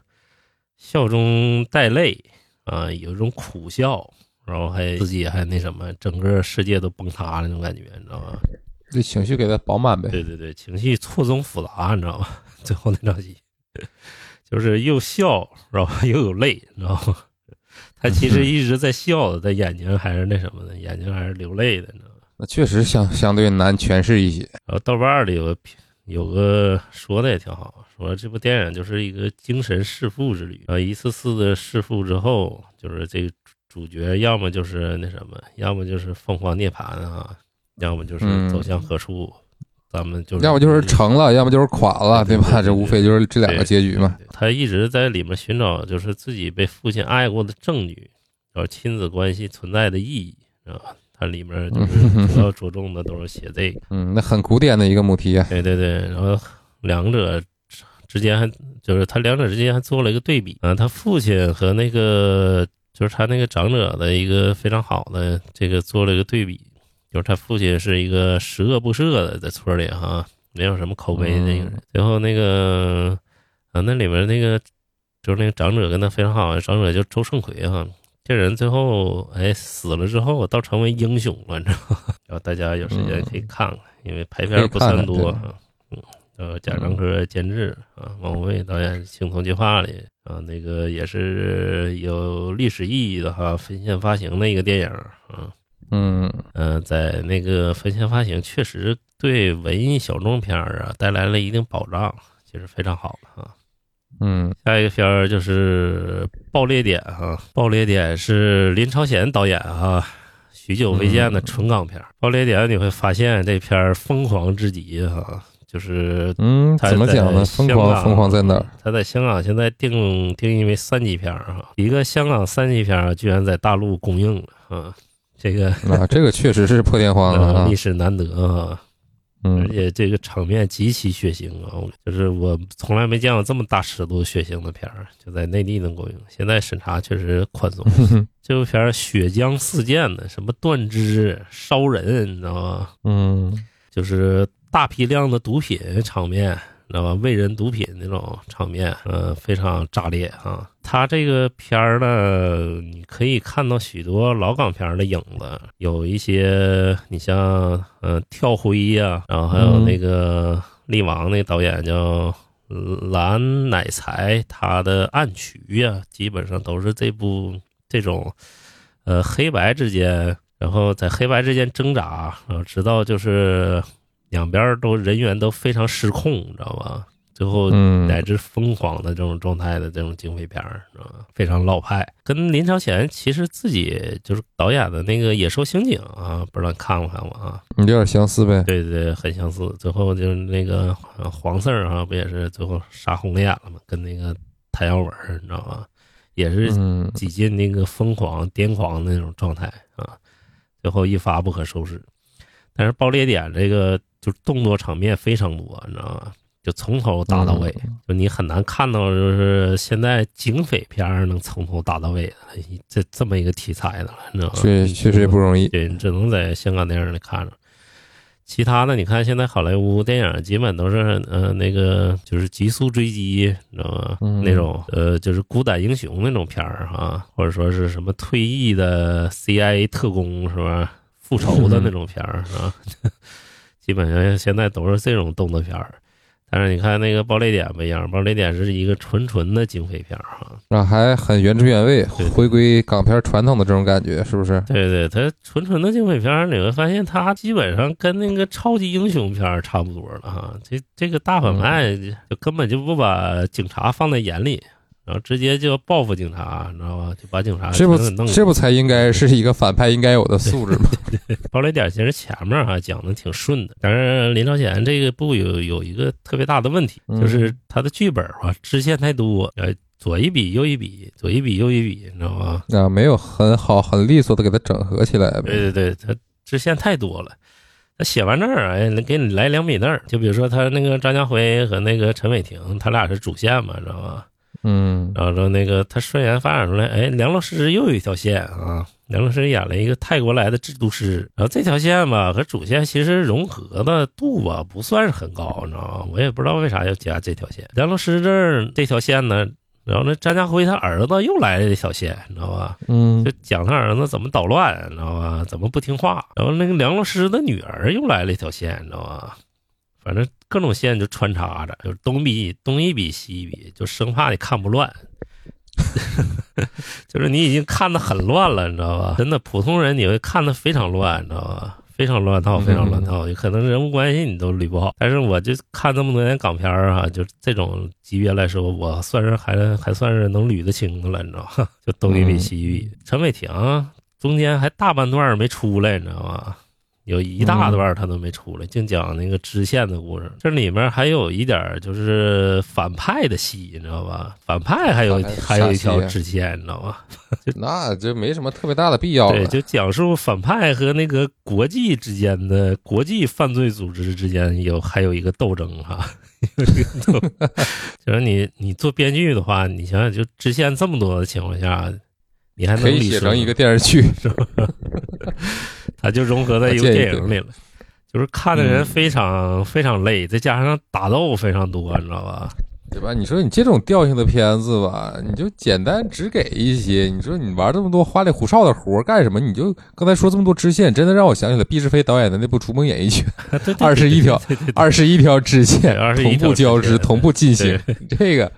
B: 笑中带泪啊，有一种苦笑，然后还自己还那什么，整个世界都崩塌了那种感觉，你知道吗？
C: 这情绪给他饱满呗。
B: 对对对，情绪错综复杂，你知道吗？最后那场戏，就是又笑，然后又有泪，你知道吗？他其实 一直在笑的，但眼睛还是那什么的，眼睛还是流泪的，你知道吗？
C: 那确实相相对难诠释一些。
B: 然后豆瓣儿里有个有个说的也挺好，说这部电影就是一个精神弑父之旅。啊，一次次的弑父之后，就是这个主角要么就是那什么，要么就是凤凰涅槃啊，要么就是
C: 嗯
B: 走向何处。咱们就是
C: 要么就是成了，要么就是垮了，对吧？这无非就是这两个结局嘛。
B: 他一直在里面寻找，就是自己被父亲爱过的证据，然后亲子关系存在的意义，啊，它里面就是主要着重的都是写这个。
C: 嗯，那很古典的一个母题啊。
B: 对对对，然后两者之间还就是他两者之间还做了一个对比啊，他父亲和那个就是他那个长者的一个非常好的这个做了一个对比，就是他父亲是一个十恶不赦的，在村里哈没有什么口碑的那个人，最后那个啊那里面那个就是那个长者跟他非常好，长者叫周胜奎哈。这人最后哎死了之后，倒成为英雄了，你知道吗？然后大家有时间可以看看，因为排片儿不算多。嗯，呃，贾樟柯监制啊，王国卫导演《青铜计划》里啊，那个也是有历史意义的哈，分线发行的一个电影啊。
C: 嗯
B: 呃，在那个分线发行，确实对文艺小众片儿啊带来了一定保障，其实非常好的啊。
C: 嗯
B: 下一个片儿就是《爆裂点》哈，《爆裂点》是林超贤导演哈，许久未见的纯港片儿。爆裂点》你会发现这片儿疯狂至极哈，就是
C: 嗯，
B: 他
C: 怎么讲呢？疯狂疯狂在哪儿？
B: 他在香港现在定定义为三级片儿哈，一个香港三级片儿居然在大陆公映了啊，这个
C: 啊，这个确实是破天荒了啊
B: 呃历。史难得啊。而
C: 嗯
B: 且这个场面极其血腥啊！我就是我从来没见过这么大尺度血腥的片儿，就在内地能够用。现在审查确实宽松，这部片儿血浆四溅的，什么断肢、烧人，你知道吗？
C: 嗯
B: 就是大批量的毒品场面，知道吧？喂人毒品那种场面，呃，非常炸裂啊。他这个片儿呢，你可以看到许多老港片儿的影子，有一些你像呃跳灰呀、然后还有那个力王那导演叫蓝乃才，他的暗渠呀、基本上都是这部这种呃黑白之间，然后在黑白之间挣扎，然后直到就是两边都人员都非常失控，你知道吧？最后
C: 嗯
B: 乃至疯狂的这种状态的这种警匪片儿，知道吧？非常老派，跟林超贤其实自己就是导演的那个《野兽刑警》啊，不知道你看没看过啊？
C: 有点相似呗。
B: 对对对，很相似。最后就是那个呃黄四儿啊，不也是最后杀红了眼了吗？跟那个谭耀文，你知道吧？也是
C: 嗯
B: 几近那个疯狂、癫狂的那种状态啊，最后一发不可收拾。但是爆裂点这个就是动作场面非常多，你知道吗？就从头打到尾，就你很难看到就是现在警匪片儿能从头打到尾的这这么一个题材的了，你知道吗？
C: 确确实也不容易。
B: 对，只能在香港电影里看着。其他的，你看现在好莱坞电影基本都是呃那个就是急速追击，你知道吗？
C: 嗯
B: 那种呃就是孤胆英雄那种片儿哈，或者说是什么退役的 CIA 特工是吧？复仇的 那种片儿是吧？基本上现在都是这种动作片儿。但是你看那个《爆裂点》不一样，《爆裂点》是一个纯纯的警匪片儿哈。
C: 啊，还很原汁原味，回归港片传统的这种感觉，是不是？
B: 对对，它纯纯的警匪片儿，你会发现它基本上跟那个超级英雄片儿差不多了哈。这这个大反派就根本就不把警察放在眼里，然后直接就报复警察，你知道吧？就把警察
C: 这不这不才应该是一个反派应该有的素质吗？
B: 爆雷点其实前面哈、讲的挺顺的，但是林超贤这个部有有一个特别大的问题，
C: 嗯
B: 就是他的剧本吧支线太多，呃，左一笔右一笔，左一笔右一笔，你知道吗？
C: 啊，没有很好很利索的给它整合起来呗。
B: 对对对，他支线太多了。他写完这儿，哎，给你来两笔字儿，就比如说他那个张家辉和那个陈伟霆，他俩是主线嘛，知道吧？
C: 嗯
B: 然后说那个他顺延发展出来，哎，梁老师又有一条线啊，梁老师演了一个泰国来的制毒师，然后这条线吧和主线其实融合的度吧不算是很高，你知道吗？我也不知道为啥要加这条线。梁老师这儿这条线呢，然后那张家辉他儿子又来了一条线，你知道吧？
C: 嗯
B: 就讲他儿子怎么捣乱，你知道吧？怎么不听话。然后那个梁老师的女儿又来了一条线，你知道吧？反正各种线就穿插着，就是东比东一笔西一笔，就生怕你看不乱。就是你已经看得很乱了，你知道吧？真的，普通人你会看得非常乱，你知道吧？非常乱套，非常乱套，有可能人物关系你都捋不好。但是我就看这么多年港片儿啊，就这种级别来说，我算是还还算是能捋得清的了，你知道吧？就东一笔西一笔。陈伟霆中间还大半段没出来，你知道吗？有一大段他都没出来，净讲那个支线的故事。这里面还有一点就是反派的戏，你知道吧？反派还有
C: 派
B: 还有一条支线，你知道吧？
C: 那就没什么特别大的必要
B: 对，就讲述反派和那个国际之间的国际犯罪组织之间有还有一个斗争哈、就是你你做编剧的话，你想想就支线这么多的情况下，你还能
C: 可以写成一个电视剧。
B: 它就融合在一个电影里了。就是看的人非常、非常累，再加上打斗非常多，你知道吧？
C: 对吧？你说你这种调性的片子吧，你就简单只给一些。你说你玩这么多花里胡哨的活干什么？你就刚才说这么多支线，真的让我想起了毕志飞导演的那部《逐梦演艺圈》，
B: 对对
C: 21条二十一条支线同步交织，同步进行。这个，
B: 嗯，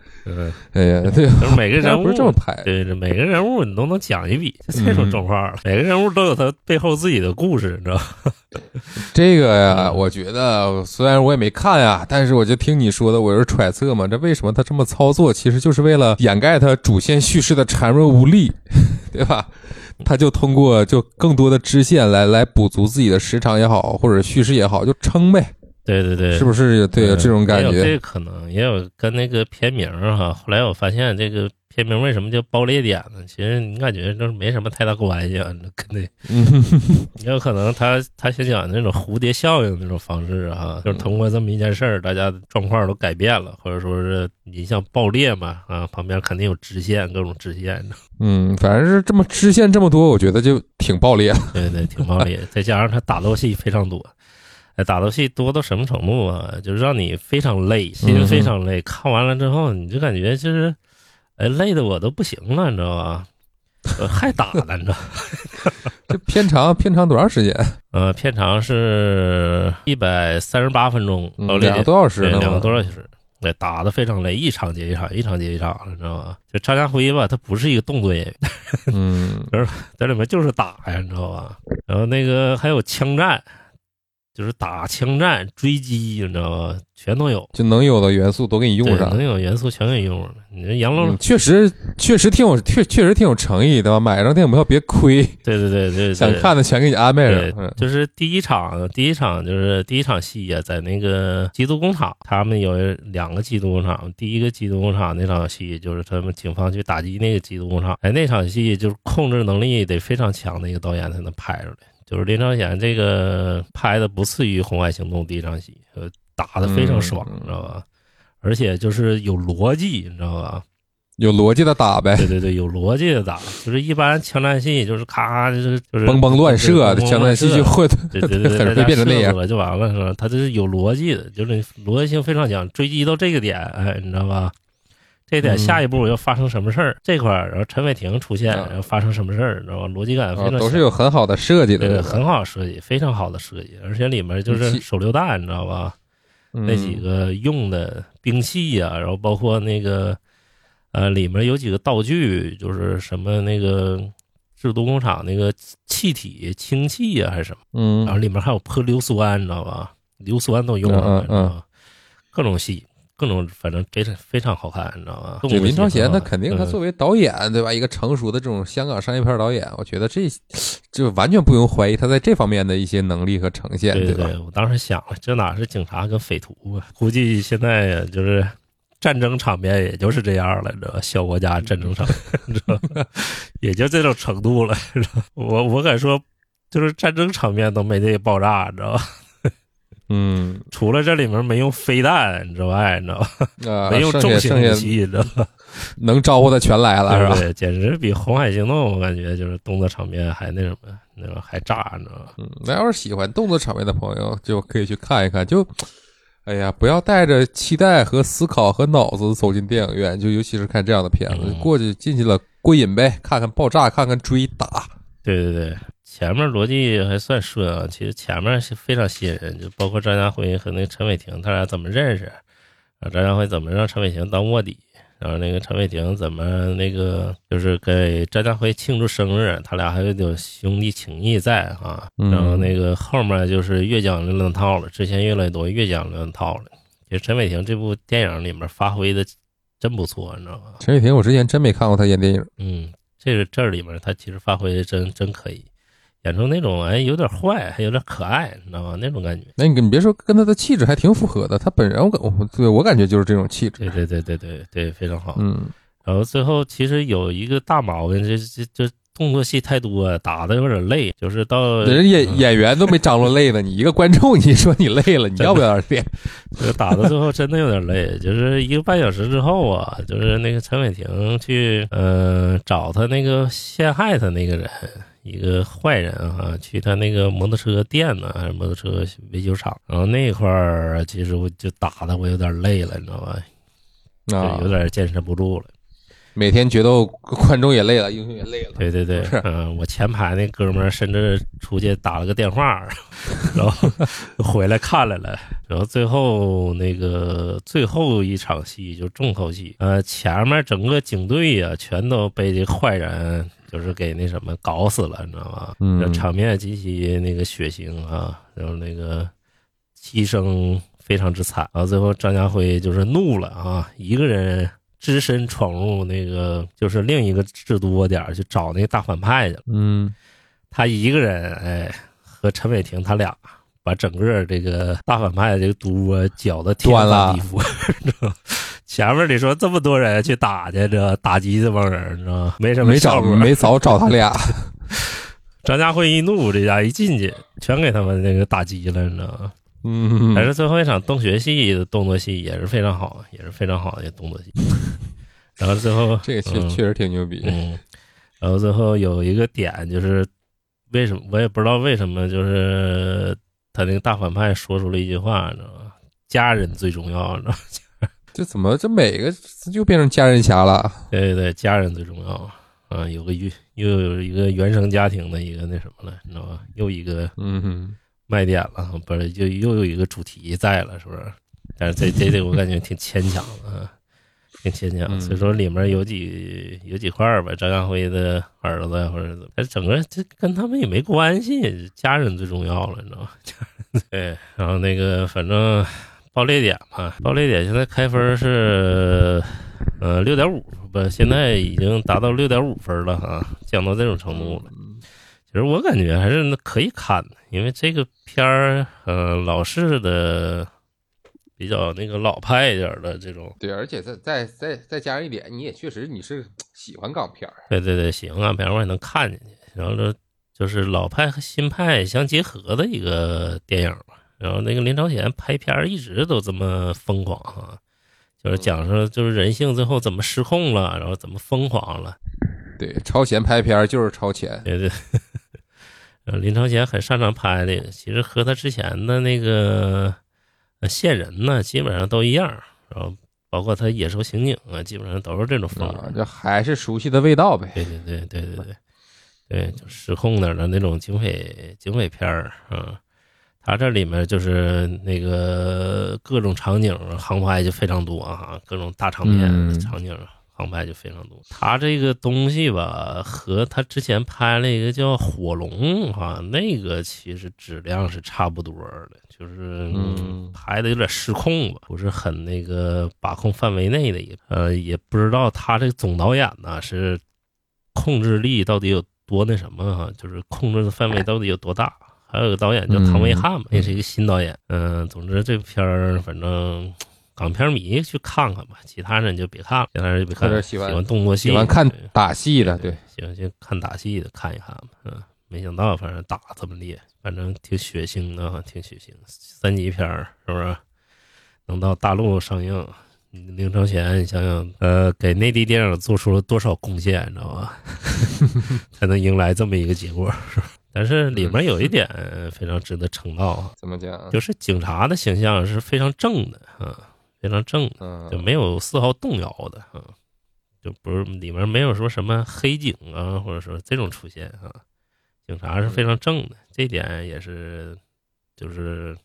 C: 哎呀，对，
B: 就是每个人物
C: 不是这么拍。
B: 对，这每个人物你都能讲一笔，就这种状况了。每个人物都有他背后自己的故事，你知道吧？
C: 这个呀，
B: 嗯
C: 我觉得虽然我也没看呀，但是我就听你说的，我就是揣测嘛。这为什么他这么操作？其实就是为了掩盖他主线叙事的孱弱无力，对吧？他就通过就更多的支线来来补足自己的时长也好，或者叙事也好，就撑呗，
B: 对对对，
C: 是不是？对，有这种感
B: 觉有这。个可能，也有跟那个片名哈。后来我发现这个片名为什么叫爆裂点呢？其实你感觉就是没什么太大关系啊，跟那
C: 嗯，
B: 也有可能他他想讲那种蝴蝶效应那种方式啊，就是通过这么一件事儿，大家状况都改变了，或者说是你像爆裂嘛啊，旁边肯定有支线，各种支线，
C: 嗯，反正是这么支线这么多，我觉得就挺爆裂了。
B: 对对，挺爆裂。再加上他打斗戏非常多，哎，打游戏多到什么程度啊？就是让你非常累，心非常累。看完了之后，你就感觉就是，哎，累的我都不行了，你知道吧？呃还打呢，你知道？
C: 这片长片长多长时间？
B: 呃，片长是一百三十八分钟，
C: 嗯两个多小时
B: 两个多小时。对，打的非常累，一场接一场，一场接一场，你知道吧？就张家辉吧，他不是一个动作演员，
C: 嗯
B: 在里面就是打呀，你知道吧？然后那个还有枪战，就是打枪战、追击，你知道吧？全都有，
C: 就能有的元素都给你用上
B: 对能。有元素全给你用上了。你这杨龙，
C: 嗯，确实确实挺有确确实挺有诚意对吧？买张电影票别亏，
B: 对对对对对，
C: 想看的全给你安排上。嗯，
B: 就是第一场，第一场就是第一场戏呀、在那个缉毒工厂，他们有两个缉毒工厂。第一个缉毒工厂那场戏，就是他们警方去打击那个缉毒工厂。哎，那场戏就是控制能力得非常强的一个导演才能拍出来。就是林超贤这个拍的不次于《红海行动》第一场戏，呃，打的非常爽，
C: 嗯
B: 你知道吧？而且就是有逻辑，你知道吧？
C: 有逻辑的打呗，
B: 对对对，有逻辑的打，就是一般枪战戏就是咔咔就是就是
C: 崩崩乱射，
B: 对
C: 枪战戏就会
B: 对对对对，
C: 变成那样
B: 了就完了，是吧？他这是有逻辑的，就是逻辑性非常强，追击到这个点，哎，你知道吧？这点
C: 嗯
B: 下一步要发生什么事儿？这块儿，然后陈伟霆出现，
C: 啊
B: 然后发生什么事儿？你知道吧？逻辑感非
C: 啊
B: 常强，
C: 都是有很好的设计的，
B: 对很好设计，非常好的设计，而且里面就是手榴弹，你知道吧？
C: 嗯
B: 那几个用的兵器呀、然后包括那个呃，里面有几个道具，就是什么那个制毒工厂那个气体氢气呀、还是什么，
C: 嗯
B: 然后里面还有泼硫酸，你知道吧？硫酸都用上了？各种戏，各种反正非常非常好看，你知道吗？
C: 这林超贤他肯定他
B: 嗯
C: 作为导演对吧，一个成熟的这种香港商业片导演，我觉得这就完全不用怀疑他在这方面的一些能力和呈现，吧？
B: 对对，我当时想了，这哪是警察跟匪徒啊？估计现在呀，就是战争场面也就是这样了，你知道吧？小国家战争场面，你知道吗？也就这种程度了，知道我我敢说，就是战争场面都没这爆炸，你知道吧？
C: 嗯
B: 除了这里面没用飞弹之外，你知道吧？
C: 啊，
B: 没用
C: 剩
B: 重型武器，你知道吧？
C: 能招呼的全来了，是吧？
B: 简直比《红海行动》我感觉就是动作场面还那什么，那种还炸，你知道吧？
C: 嗯，那要是喜欢动作场面的朋友，就可以去看一看。就，哎呀，不要带着期待和思考和脑子走进电影院，就尤其是看这样的片子，
B: 嗯
C: 过去进去了过瘾呗，看看爆炸，看看追打。
B: 对对对，前面逻辑还算顺啊，其实前面是非常吸引人，就包括张家辉和那个陈伟霆他俩怎么认识，然后张家辉怎么让陈伟霆当卧底，然后那个陈伟霆怎么那个就是给张家辉庆祝生日，他俩还有点兄弟情谊在啊，
C: 嗯
B: 然后那个后面就是越讲越乱套了，之前越来越多越讲越乱套了。其实陈伟霆这部电影里面发挥的真不错，你知道吗？
C: 陈伟霆，我之前真没看过他演电影。
B: 嗯，这个这里面他其实发挥的真真可以，演出那种哎有点坏，还有点可爱，你知道吗？那种感觉。
C: 那你你别说，跟他的气质还挺符合的。他本人我感我对我感觉就是这种气质。
B: 对对对对对对，非常好。
C: 嗯，
B: 然后最后其实有一个大毛病，这这这动作戏太多，打的有点累，就是到
C: 人演演员都没张罗累呢，你一个观众，你说你累了，你要不要点练？
B: 这 个打到最后真的有点累，就是一个半小时之后啊，就是那个陈伟霆去呃找他那个陷害他那个人，一个坏人啊，去他那个摩托车店呢，还是摩托车维修厂，然后那块儿其实我就打的我有点累了，你知道吧？
C: 啊
B: 就，有点坚持不住了。
C: 每天决斗，观众也累了，英雄也累了。
B: 对对对
C: 是，
B: 嗯，我前排那哥们儿甚至出去打了个电话，然后回来看来了，然后最后那个最后一场戏就重头戏，呃，前面整个警队呀、全都被这坏人就是给那什么搞死了，你知道吗？
C: 嗯
B: 这场面极其那个血腥啊，然后那个牺牲非常之惨，然后最后张家辉就是怒了啊，一个人。只身闯入那个就是另一个制度窝点儿去找那个大反派去了。
C: 嗯，
B: 他一个人，哎，和陈伟霆他俩把整个这个大反派的这个毒窝搅得天翻地覆？前面你说这么多人去打去，这打击这帮人，你知道吗？没什么
C: 没找
B: 效果。
C: 没 早找他俩。
B: 张家辉一怒，这家一进去，全给他们那个打击了，你知道吗？
C: 嗯，
B: 但是最后一场洞穴戏的动作戏也是非常好，也是非常好的动作戏。然后最后
C: 这个确
B: 嗯
C: 确实挺牛逼。
B: 嗯，然后最后有一个点就是，为什么我也不知道为什么，就是他那个大反派说出了一句话，你知道吗？家人最重要，你知道吗？
C: 这怎么这每个就变成家人侠了？
B: 对对对，家人最重要啊！有个又又有一个原生家庭的一个那什么了，你知道吧？又一个
C: 嗯哼，
B: 卖点了，不是就又有一个主题在了，是不是？但是这这这我感觉挺牵强的啊，挺牵强。
C: 嗯
B: 所以说里面有几有几块儿吧，张家辉的儿子或者怎么，但整个这跟他们也没关系，家人最重要了，你知道吗？家 人对，然后那个反正爆裂点嘛，爆裂点现在开分是呃六点五，不，现在已经达到六点五分了哈，降到这种程度了。其实我感觉还是可以看的，因为这个片儿，呃，老式的比较那个老派一点的这种，
C: 对，而且再再再再加上一点，你也确实你是喜欢港片儿，
B: 对对对，喜欢港片我也能看进去。然后呢，就是老派和新派相结合的一个电影嘛。然后那个林超贤拍片儿一直都这么疯狂啊，就是讲说就是人性最后怎么失控了，然后怎么疯狂了。
C: 对，超前拍片儿就是超前，
B: 对对，呃，林超贤很擅长拍的，其实和他之前的那个呃线人呢，基本上都一样。然后包括他野兽刑警啊，基本上都是这种风格。
C: 啊，这还是熟悉的味道呗。
B: 对对对对对对，对，就失控点儿的那种警匪警匪片儿啊。他这里面就是那个各种场景航拍就非常多啊，各种大场面
C: 嗯
B: 场景航拍就非常多。他这个东西吧，和他之前拍了一个叫《火龙》哈，那个其实质量是差不多的，就是
C: 嗯
B: 拍的有点失控吧，不是很那个把控范围内的一个，呃，也不知道他这个总导演呢是控制力到底有多那什么哈，就是控制的范围到底有多大。还有个导演叫唐维汉嘛，也是一个新导演。嗯、总之这片儿反正港片迷去看看吧，其他人就别看了，其他人就别看了。
C: 喜欢
B: 喜欢动作戏，
C: 喜欢看打戏的，对，
B: 喜欢去看打戏的看一看吧。嗯，没想到反正打这么烈，反正挺血腥的哈，挺血腥。三级片儿是不是？能到大陆上映，林超贤，你想想，呃，给内地电影做出了多少贡献，你知道吧？才能迎来这么一个结果，是吧？但是里面有一点非常值得称道啊，
C: 怎么讲？
B: 就是警察的形象是非常正的啊，非常正的。
C: 嗯
B: 就没有丝毫动摇的啊，就不是里面没有说什么黑警啊，或者说这种出现啊，警察是非常正的，这点也是就是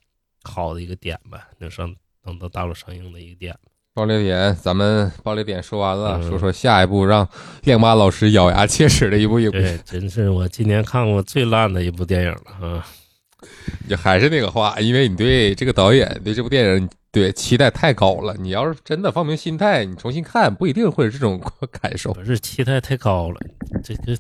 B: 好的一个点吧，能上能到大陆上映的一个点。
C: 爆裂点，咱们爆裂点说完了，
B: 嗯
C: 说说下一部让亮妈老师咬牙切齿的一部影片，
B: 对，真是我今年看过最烂的一部电影了啊！
C: 就还是那个话，因为你对这个导演对这部电影对期待太高了，你要是真的放平心态，你重新看不一定会有这种 感受。
B: 不是期待太高了，这个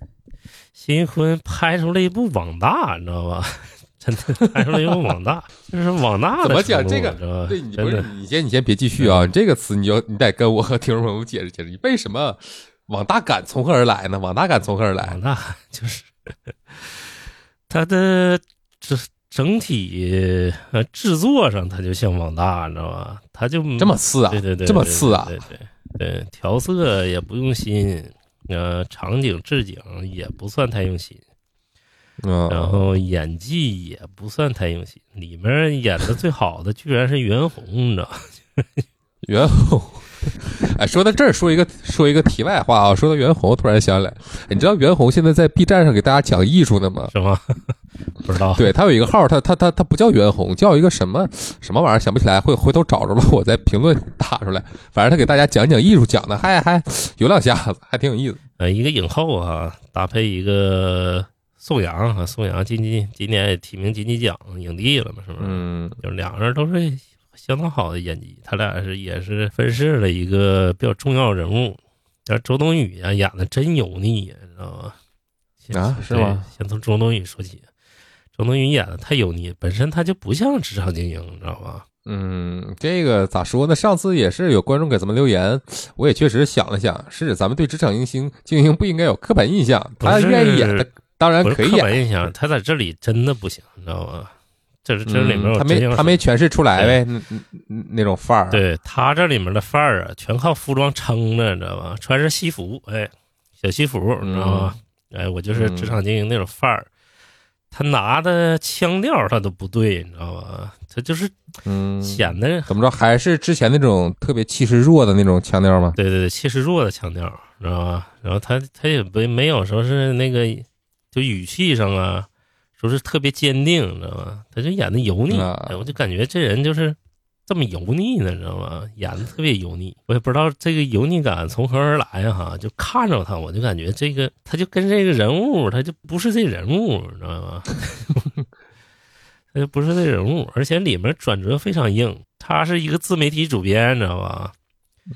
B: 辛坤拍出了一部网大，你知道吧？真的拍出了一部网大，就是网大的
C: 怎么讲这个不是你先你先别继续啊，你这个词你要你得跟我和听众朋友解释解释，你为什么网大感从何而来呢？网大感从何而来
B: 网？大就是它的这整体呃制作上，它就像网大，你知道吧？它就
C: 这么次啊？
B: 对对对，
C: 这么次啊？
B: 对对对，调色也不用心，呃，场景置景也不算太用心，
C: 嗯，
B: 然后演技也不算太用心。里面演的最好的居然是袁弘，你知道吗？
C: 袁弘，哎，说到这儿，说一个说一个题外话啊，说到袁弘，突然想起来，你知道袁弘现在在 B 站上给大家讲艺术呢吗？
B: 是吗？不知道。
C: 对他有一个号，他他他他不叫袁弘，叫一个什么什么玩意儿，想不起来，会回头找着了，我在评论打出来。反正他给大家讲讲艺术，讲的还还有两下子，还挺有意思。
B: 呃，一个影后啊，搭配一个宋阳啊，宋阳今今今年也提名金鸡奖影帝了嘛，是不是？
C: 嗯
B: 就两个人都是相当好的演技，他俩是也是分饰了一个比较重要人物。但周冬雨啊演的真油腻呀，你知道吗？先
C: 啊是吗？
B: 先从周冬雨说起，周冬雨演的太油腻，本身他就不像职场精英，你知道吧？
C: 嗯，这个咋说呢？上次也是有观众给咱们留言，我也确实想了想，是咱们对职场明星精英不应该有刻板印象，他愿意演的当然可以演。
B: 板印象，她在这里真的不行，你知道吗？这是这里面
C: 嗯他没他没诠释出来呗，那那那那种范儿。，
B: 对他这里面的范儿啊，全靠服装撑着，你知道吧？穿着西服，哎，小西服，你知道吗？哎，我就是职场精英那种范儿。他拿的腔调他都不对，你知道吧？他就是
C: 嗯，
B: 显得
C: 怎么着，还是之前那种特别气势弱的那种腔调吗？
B: 对对对，气势弱的腔调，知道吧？然后他他也没没有说是那个，就语气上啊，说是特别坚定，知道吧？他就演的油腻，我就感觉这人就是这么油腻呢，你知道吗？演的特别油腻，我也不知道这个油腻感从何而来哈，就看着他，我就感觉这个他就跟这个人物，他就不是这人物，你知道吗？他就不是这人物，而且里面转折非常硬。他是一个自媒体主编，你知道吧？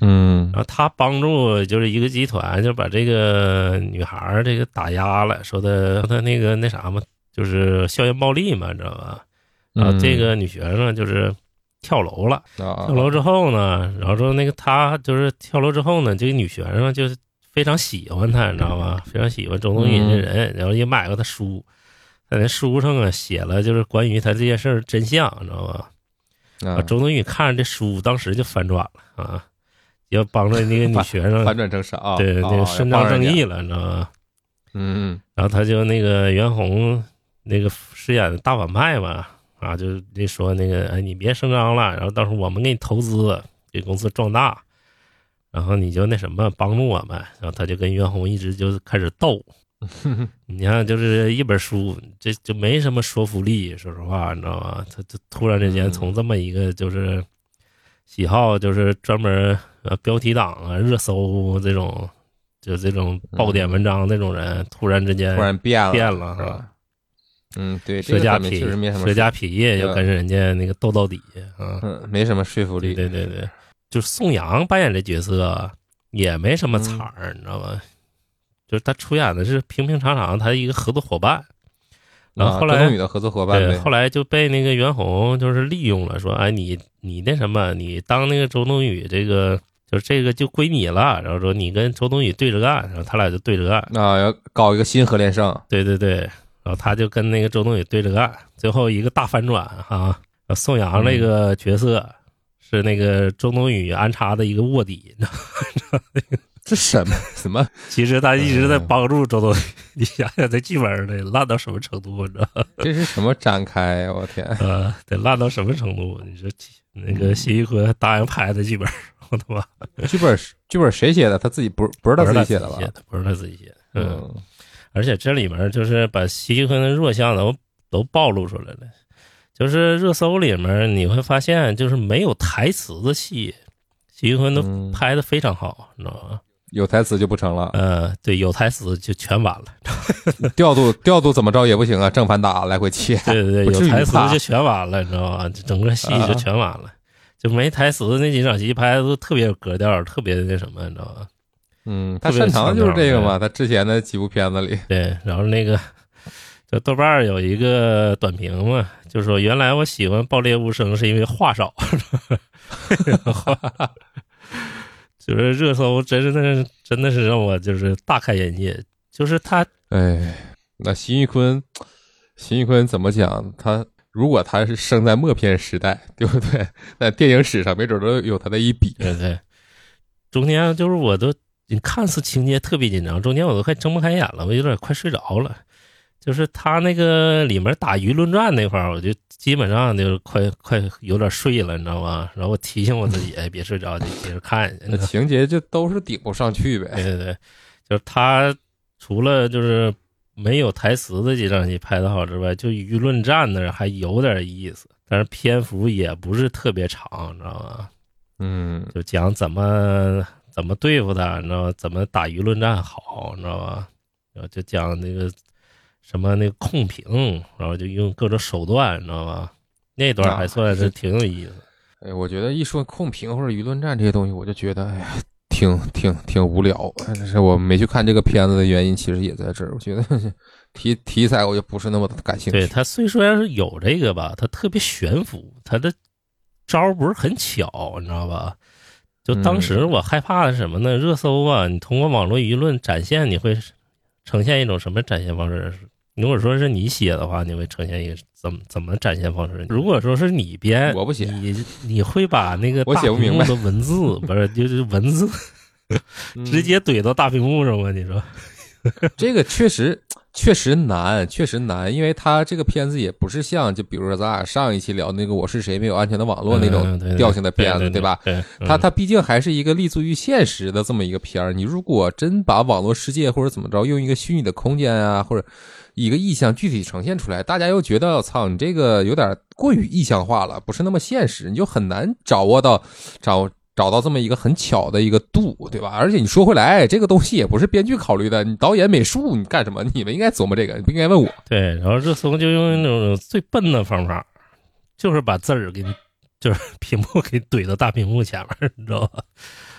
C: 嗯
B: 然后他帮助就是一个集团，就把这个女孩这个打压了，说的说他那个那啥嘛，就是校园暴力嘛，你知道吧？然后
C: 嗯
B: 这个女学生就是跳楼了，
C: 啊，
B: 跳楼之后呢，然后说那个她就是跳楼之后呢，这个女学生就是非常喜欢他，你知道吗？非常喜欢周冬雨这人，然后也买过他书，在那书上啊写了就是关于他这件事儿真相，你知道吗？啊，
C: 啊，
B: 周冬雨看着这书，当时就反转了啊，要帮着那个女 学生
C: 反转成啥？啊？
B: 对，那
C: 啊
B: 个伸张正，义了，你知道吗？
C: 嗯。
B: 然后他就那个袁弘那个饰演的大反派嘛，啊，就就说那个哎，你别声张了，然后到时候我们给你投资，给公司壮大，然后你就那什么帮助我们，然后他就跟袁弘一直就开始斗。你看，就是一本书，这就没什么说服力。说实话，你知道吗？他就突然之间
C: 嗯
B: 从这么一个就是喜好，就是专门呃标题党啊、热搜这种，就这种爆点文章那种人，突然之间
C: 突然变了，
B: 变了
C: 是吧？嗯，对，这
B: 舍家
C: 个咱们
B: 痞
C: 确实没什么
B: 舍家痞也就
C: 嗯。
B: 跟人家那个斗到底啊。
C: 嗯，没什么说服力。
B: 对对对，就是宋阳扮演这角色也没什么彩
C: 嗯
B: 儿，你知道吗？就是他出演的是平平常常他一个合作伙伴，然后后来
C: 啊周冬雨的合作伙伴
B: 对，后来就被那个袁弘就是利用了，说哎你你那什么，你当那个周冬雨这个就是这个就归你了，然后说你跟周冬雨对着干，然后他俩就对着干，
C: 啊，要搞一个新核连胜，
B: 对对对，然后他就跟那个周冬雨对着干，最后一个大反转哈、宋阳那个角色是那个周冬雨安插的一个卧底，你知道吗
C: 这什么什么？
B: 其实他一直在帮助周冬雨。你想想这剧本得烂到什么程度，你知道吗？
C: 这是什么展开呀？我天！
B: 呃，得烂到什么程度？你说那个谢玉坤答应拍的剧本，我他妈
C: 剧本剧本谁写的？他自己不不是他
B: 不是他
C: 自己写的吧？
B: 不是他自己写的。嗯，
C: 嗯
B: 而且这里面就是把谢玉坤的弱项都都暴露出来了。就是热搜里面你会发现，就是没有台词的戏，谢玉坤都
C: 嗯
B: 拍的非常好，你知道吗？
C: 有台词就不成了，
B: 呃，对，有台词就全完了。
C: 调度调度怎么着也不行啊，正反打来回切。
B: 对对对，有台词就全完了，你知道吗？整个戏就全完了。就没台词的那几场戏拍的都特别有格调，特别的那什么，你知道吧？
C: 嗯，他擅长的就是这个嘛，他之前的几部片子里，
B: 对，然后那个就豆瓣有一个短评嘛，就说原来我喜欢《爆裂无声》是因为话少，哈 哈就是热搜真的是真的是让我就是大开眼界，就是他
C: 哎，那辛玉坤，辛玉坤怎么讲？他如果他是生在默片时代，对不对？在电影史上没准都有他的一笔。
B: 对对，中间就是我都你看似情节特别紧张，中间我都快睁不开眼了，我有点快睡着了。就是他那个里面打舆论战那块儿，我就基本上就快快有点睡了，你知道吗？然后我提醒我自己，哎，别睡着，就接着看去。
C: 那情节就都是顶不上去呗。
B: 对对对，就是他除了就是没有台词的几场戏拍的好之外，就舆论战那还有点意思，但是篇幅也不是特别长，你知道吗？
C: 嗯，
B: 就讲怎么怎么对付他，你知道吗？怎么打舆论战好，你知道吧？然后就讲那个什么那个控评，然后就用各种手段，你知道吧？那段还算是挺有意思。
C: 哎，我觉得一说控评或者舆论战这些东西，我就觉得哎呀，挺挺挺无聊。但是我没去看这个片子的原因，其实也在这儿。我觉得 题题材我就不是那么的感兴趣。
B: 对他虽说是有这个吧，他特别悬浮，他的招不是很巧，你知道吧？就当时我害怕的是什么呢？热搜啊，你通过网络舆论展现，你会呈现一种什么展现方式？如果说是你写的话，你会呈现一个怎么怎么展现方式？如果说是你编，
C: 我不写
B: 你你会把那个
C: 我
B: 大屏幕
C: 写不明白
B: 的文字 不是就是文字
C: 嗯
B: 直接怼到大屏幕上吗？你说？
C: 这个确实，确实难，确实难，因为它这个片子也不是像就比如说咱俩上一期聊那个《我是谁没有安全的网络》那
B: 嗯
C: 种调性的片子，
B: 对对
C: 吧？
B: 对，
C: 它
B: 嗯
C: 它毕竟还是一个立足于现实的这么一个片儿。你如果真把网络世界或者怎么着，用一个虚拟的空间啊，或者一个意象具体呈现出来，大家又觉得操，你这个有点过于意象化了，不是那么现实，你就很难掌握到掌找到这么一个很巧的一个度，对吧？而且你说回来，这个东西也不是编剧考虑的，你导演、美术你干什么？你们应该琢磨这个，你不应该问我。
B: 对，然后热搜就用那种最笨的方法，就是把字儿给你，就是 屏幕给怼到大屏幕前面，你知道吧？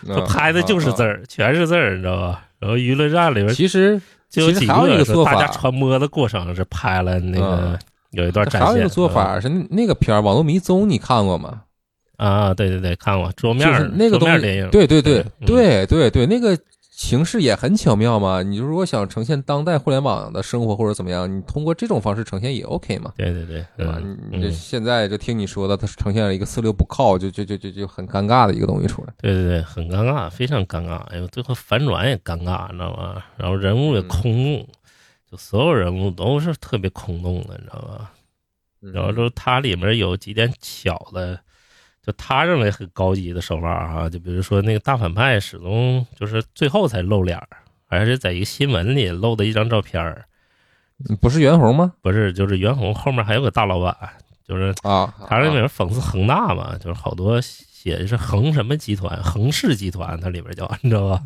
B: 他
C: 嗯
B: 拍的就是字
C: 啊
B: 儿，全是字儿，你知道吧？然后娱乐站里
C: 啊
B: 边
C: 其实
B: 就有几
C: 其实还有一个
B: 是
C: 做法
B: 大家传播的过程是拍了那个
C: 嗯
B: 有一段展现。
C: 还有一个做法是那那个片儿《网络迷踪》，你看过吗？
B: 啊，对对对，看过桌面
C: 就是
B: 儿
C: 那个东西
B: 电影，
C: 对对对
B: 嗯
C: 对对对，那个形式也很巧妙嘛。你如果想呈现当代互联网的生活或者怎么样，你通过这种方式呈现也 OK 嘛，
B: 对对对，
C: 对吧？
B: 嗯
C: 你现在就听你说的，它呈现了一个四六不靠，就就就就就很尴尬的一个东西出来。
B: 对对对，很尴尬，非常尴尬。哎呦，最后反转也尴尬，你知道吗？然后人物也
C: 嗯
B: 空洞，就所有人物都是特别空洞的，你知道吗？然后就它里面有几点巧的，就他认为很高级的手法哈、就比如说那个大反派始终就是最后才露脸儿，而且在一个新闻里露的一张照片
C: 不是袁弘吗？
B: 不是，就是袁弘后面还有个大老板，就是
C: 啊，
B: 他那里面讽刺恒大嘛，就是好多写的是恒什么集团，恒氏集团，它里边叫，你知道吧？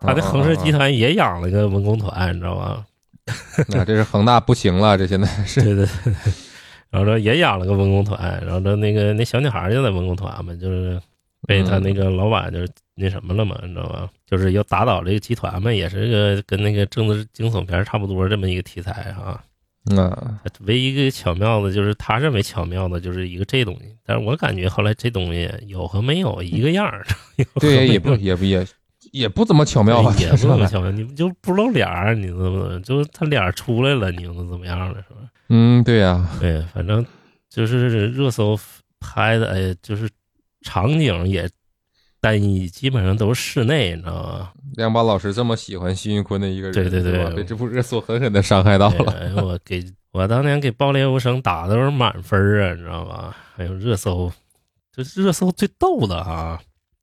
B: 他那恒氏集
C: 团，
B: 也养了个文工团，你知道吧？
C: 那这是恒大不行了，这现在是
B: 对对对。然后说也养了个文工团，然后说那个那小女孩就在文工团嘛，就是被他那个老板就是那什么了嘛，你知道吧？就是要打倒这个集团嘛，也是个跟那个政治惊悚片差不多这么一个题材啊。
C: 那，
B: 唯一一个巧妙的就是他认为巧妙的就是一个这东西，但是我感觉后来这东西有和没有一个样儿，
C: 对，也不也不也也不怎么巧妙吧？
B: 也不？怎么 巧妙，你就不露脸儿，你怎么就是他脸儿出来了，你又能怎么样了，是吧？
C: 嗯，对呀，
B: 对，反正就是热搜拍的，哎，就是场景也单一，基本上都是室内，你知道吗？
C: 亮宝老师这么喜欢辛云坤的一个人，
B: 对对对
C: 被这部热搜狠狠的伤害到了。
B: 哎我给我当年给《爆裂无声》打的都是满分啊，你知道吧？还有热搜，就是热搜最逗的啊，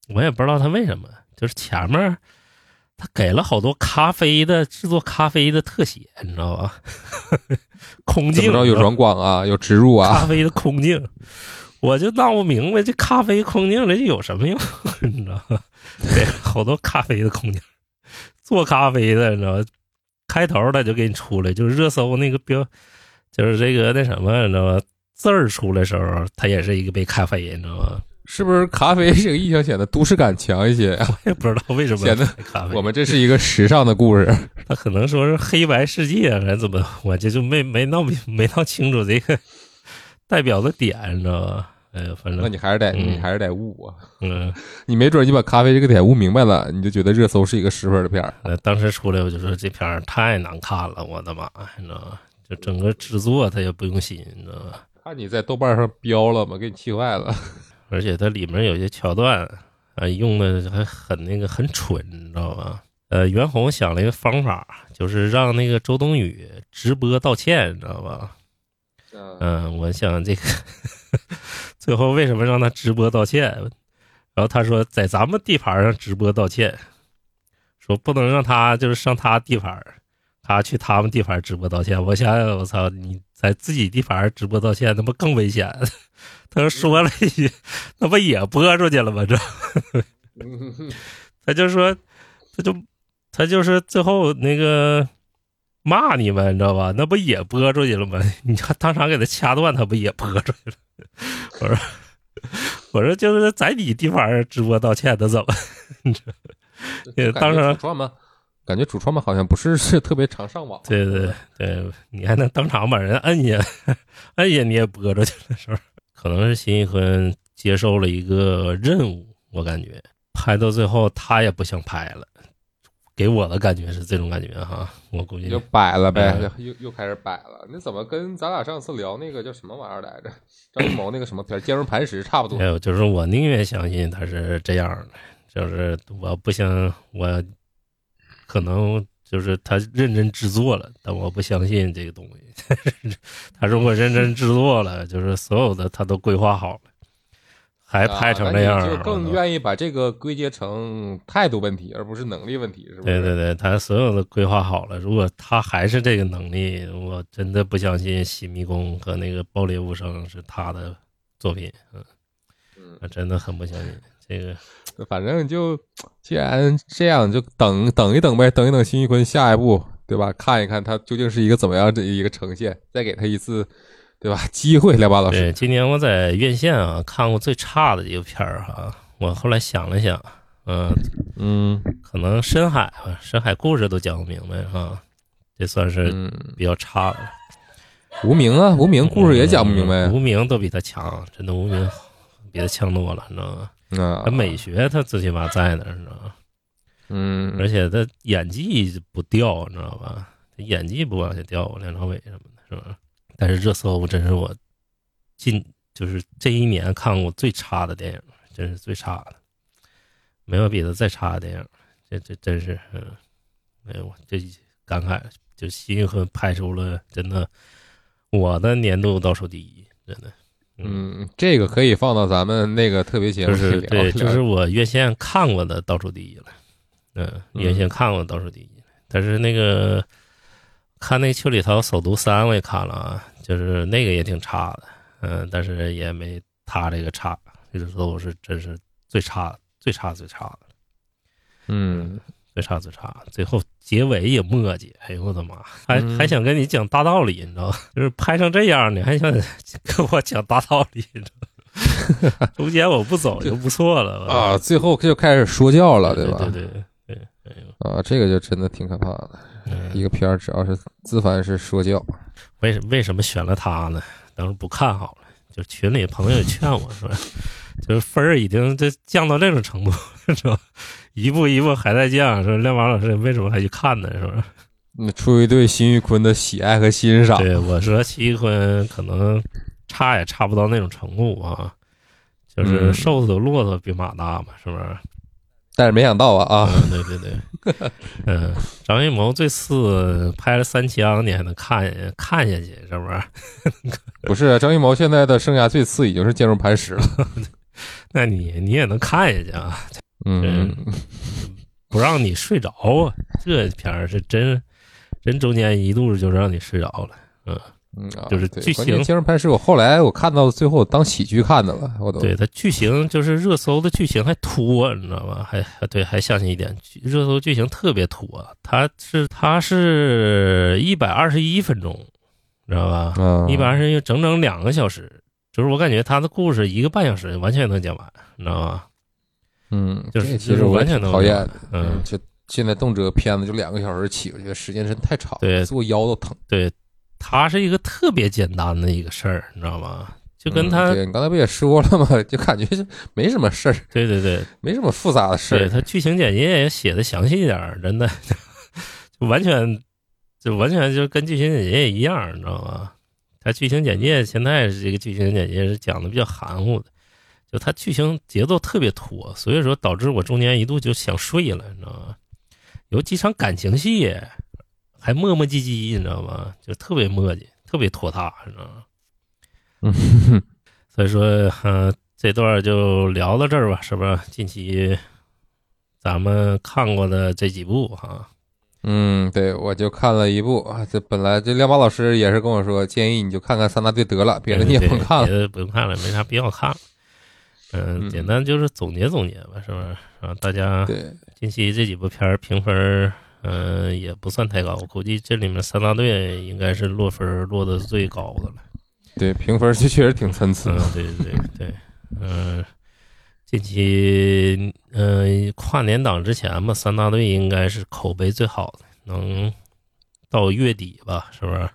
B: 我也不知道他为什么，就是前面他给了好多咖啡的制作咖啡的特写，你知道吧？空镜
C: 怎么着有软广啊，有植入啊，
B: 咖啡的空镜，我就闹不明白这咖啡空镜这有什么用，你知道吗？对，好多咖啡的空镜，做咖啡的，你知道吗？开头他就给你出来，就是热搜那个标，就是这个那什么，你知道吗？字儿出来的时候，它也是一个杯咖啡，你知道吗？
C: 是不是咖啡这个印象显得都市感强一些？
B: 我也不知道为什么
C: 显得
B: 咖啡，
C: 我们这是一个时尚的故事。
B: 他可能说是黑白世界还是怎么，我这就没没闹明没闹清楚这个代表的点，你知道吧？哎呀，反正
C: 那你还是得，
B: 嗯
C: 你还是得悟啊！
B: 嗯。
C: 你没准你把咖啡这个点悟明白了，你就觉得热搜是一个十分的片儿。
B: 呃，当时出来我就说这片儿太难看了，我的妈呀，你知道吗？就整个制作他也不用心，你知道吗？
C: 看你在豆瓣上标了吗？给你气坏了。
B: 而且它里面有些桥段，呃，用的还很那个很蠢，你知道吧？呃，袁弘想了一个方法，就是让那个周冬雨直播道歉，你知道吧？嗯，我想这个 最后为什么让他直播道歉？然后他说在咱们地盘上直播道歉，说不能让他就是上他地盘，他去他们地盘直播道歉。我想想，我操，你在自己地盘直播道歉，那不更危险？他说说了一句，那不也播出去了吗？这 他就说，他就他就是最后那个骂你们，你知道吧？那不也播出去了吗？你看当场给他掐断，他不也播出去了？我说，我说就是在你地方上直播道歉他怎么？也当
C: 时
B: 时
C: 主创们，感觉主创们好像不是 是特别常上网。
B: 对对对，你还能当场把人摁下，摁下你也播出去了，是吧？可能是辛一坤接受了一个任务，我感觉拍到最后他也不想拍了，给我的感觉是这种感觉哈。我估计
C: 就摆了呗
B: 嗯，
C: 又又开始摆了。那怎么跟咱俩上次聊那个叫什么玩意儿来着？张艺谋那个什么片《坚如磐石》差不多
B: 还。有就是我宁愿相信他是这样的，就是我不想我可能就是他认真制作了，但我不相信这个东西。他如果认真制作了，就是所有的他都规划好了，还拍成这样，
C: 就更愿意把这个归结成态度问题，而不是能力问题，是吧？
B: 对对对，他所有的规划好了，如果他还是这个能力，我真的不相信《洗迷宫》和那个《爆裂无声》是他的作品。嗯，我真的很不相信这个。
C: 反正就既然这样，就等等一等呗，等一等辛玉坤下一步，对吧？看一看他究竟是一个怎么样的一个呈现，再给他一次，对吧？机会，来吧老师。
B: 对，今年我在院线啊看过最差的一个片儿哈，我后来想了想，嗯
C: 嗯
B: 可能深海吧，深海故事都讲不明白哈，这算是
C: 嗯，
B: 比较差的了。
C: 无名啊，无名故事也讲不明白
B: 嗯无名都比他强，真的无名比他强多了，你知道吗？
C: 啊
B: 他。美学他最起码在那儿，你知道吗？
C: 嗯，
B: 而且他演技不掉，你知道吧？他演技不往下掉，梁朝伟什么的，是吧？但是热搜真是我近就是这一年看过最差的电影，真是最差的，没有比他再差的电影。这这真是，嗯，哎呦，我这感慨，就辛玉坤拍出了真的我的年度倒数第一，真的。
C: 嗯，这个可以放到咱们那个特别节目
B: 就是对，
C: 里聊。
B: 这是我原先看过的倒数第一了。嗯，原先看过倒数第一。但是那个看那个《邱礼涛首都三》我也看了啊，就是那个也挺差的。嗯，但是也没他这个差，就是说我是真是最差、最差、最差的，
C: 嗯，
B: 最差、最差。最后结尾也磨叽，哎呦我的妈！还
C: 嗯
B: 还想跟你讲大道理，你知道吧？就是拍成这样，你还想跟我讲大道理，你知道吗？中间我不走就不错了
C: 啊，最后就开始说教了，对吧？
B: 对对对对，哎呦，
C: 啊，这个就真的挺可怕的。一
B: 嗯，
C: 个片儿只要是自凡是说教，
B: 为什为什么选了他呢？当时不看好了，就群里朋友也劝我说，就是分儿已经就降到这种程度，是吧？一步一步还在降，说亮马老师为什么还去看呢？是吧？
C: 那出于对辛玉坤的喜爱和欣赏，
B: 对，我说辛玉坤可能差也差不到那种程度啊，就是
C: 嗯
B: 瘦子的骆驼比马大嘛，是不是？
C: 但是没想到啊啊，
B: 嗯，对对对，嗯，张艺谋这次拍了三枪，你还能看看下去，是不是？
C: 不是张艺谋现在的生涯最次已经是坚如磐石了。
B: 那你你也能看下去啊，
C: 嗯，
B: 不让你睡着啊，这片儿是真真中间一度就让你睡着了，嗯，
C: 嗯啊，
B: 就是剧
C: 情关键
B: 情
C: 坚如磐石，我后来我看到最后当喜剧看的了，我都
B: 对它剧情就是热搜的剧情还拖，你知道吧？还还对，还相信一点，热搜剧情特别拖，它是它是一百二十一分钟，知道吧？
C: 啊，
B: 一百二十一整整两个小时，就是我感觉它的故事一个半小时完全能讲完，你知道吧？
C: 嗯，
B: 就是
C: 这其实我也挺讨厌的，
B: 嗯，
C: 就现在动辄片子就两个小时起，我觉得时间真太长，
B: 对
C: 坐腰都疼。
B: 对，它是一个特别简单的一个事儿，你知道吗？就跟
C: 嗯
B: 他，
C: 对你刚才不也说了吗？就感觉就没什么事儿，
B: 对对对
C: 没什么复杂的事儿。
B: 对，他剧情简介也写的详细一点儿，真的，就完全就完全就跟剧情简介一样，你知道吗？他剧情简介现在这个剧情简介是讲的比较含糊的，就他剧情节奏特别拖，所以说导致我中间一度就想睡了，你知道吗？有几场感情戏还磨磨唧唧，你知道吗？就特别磨叽，特别拖沓，你知道吗？
C: 嗯，
B: 所以说，嗯、这段就聊到这儿吧，是不是？近期咱们看过的这几部哈，
C: 嗯，对，我就看了一部啊，这本来这亮马老师也是跟我说，建议你就看看三大队得了，别的你也
B: 对
C: 甭看了。
B: 别的不用看了，没啥必要看了。嗯，
C: 嗯
B: 简单就是总结总结吧，是不是？啊，大家
C: 对，
B: 近期这几部片儿评分儿，嗯、也不算太高，我估计这里面三大队应该是落分儿落的最高的了。
C: 对，评分就确实挺参差
B: 嗯。，对对对对，嗯、近期嗯、跨年档之前吧，三大队应该是口碑最好的，能到月底吧，是不是？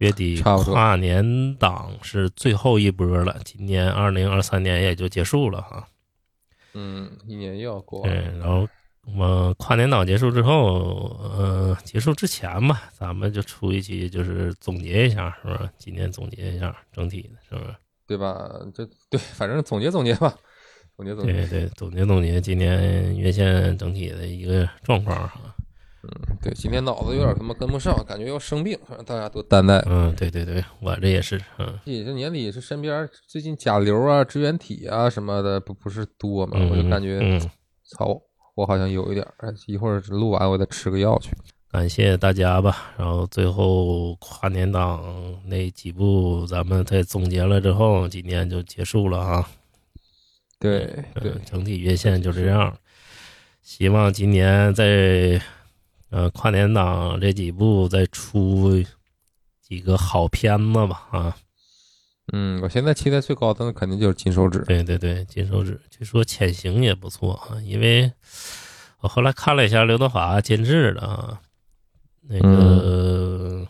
B: 月底
C: 差不多
B: 跨年档是最后一波了，今年二零二三年也就结束了哈。
C: 嗯，一年又要过
B: 对
C: 了。，
B: 然后我们跨年档结束之后，呃，结束之前吧，咱们就出一期，就是总结一下，是不是？今年总结一下整体的，是不是？
C: 对吧？这对，反正总结总结吧，总结总结。
B: 对对，总结总结今年院线整体的一个状况哈。
C: 对，今天脑子有点他妈跟不上，感觉要生病，反正大家都担待。
B: 嗯，对对对，我这也是，嗯
C: 也是年底是身边最近甲流啊、支原体啊什么的不不是多嘛，
B: 嗯，
C: 我就感觉
B: 嗯，
C: 操，我好像有一点儿，一会儿录完我再吃个药去。
B: 感谢大家吧。然后最后跨年档那几部咱们再总结了之后，今天就结束了啊。
C: 对对
B: 嗯，整体月线就这样。希望今年在呃跨年档这几部再出几个好片子吧啊！
C: 嗯，我现在期待最高的肯定就是金手指。
B: 对对对，金手指据说《潜行》也不错啊，因为我后来看了一下刘德华监制的啊，那个、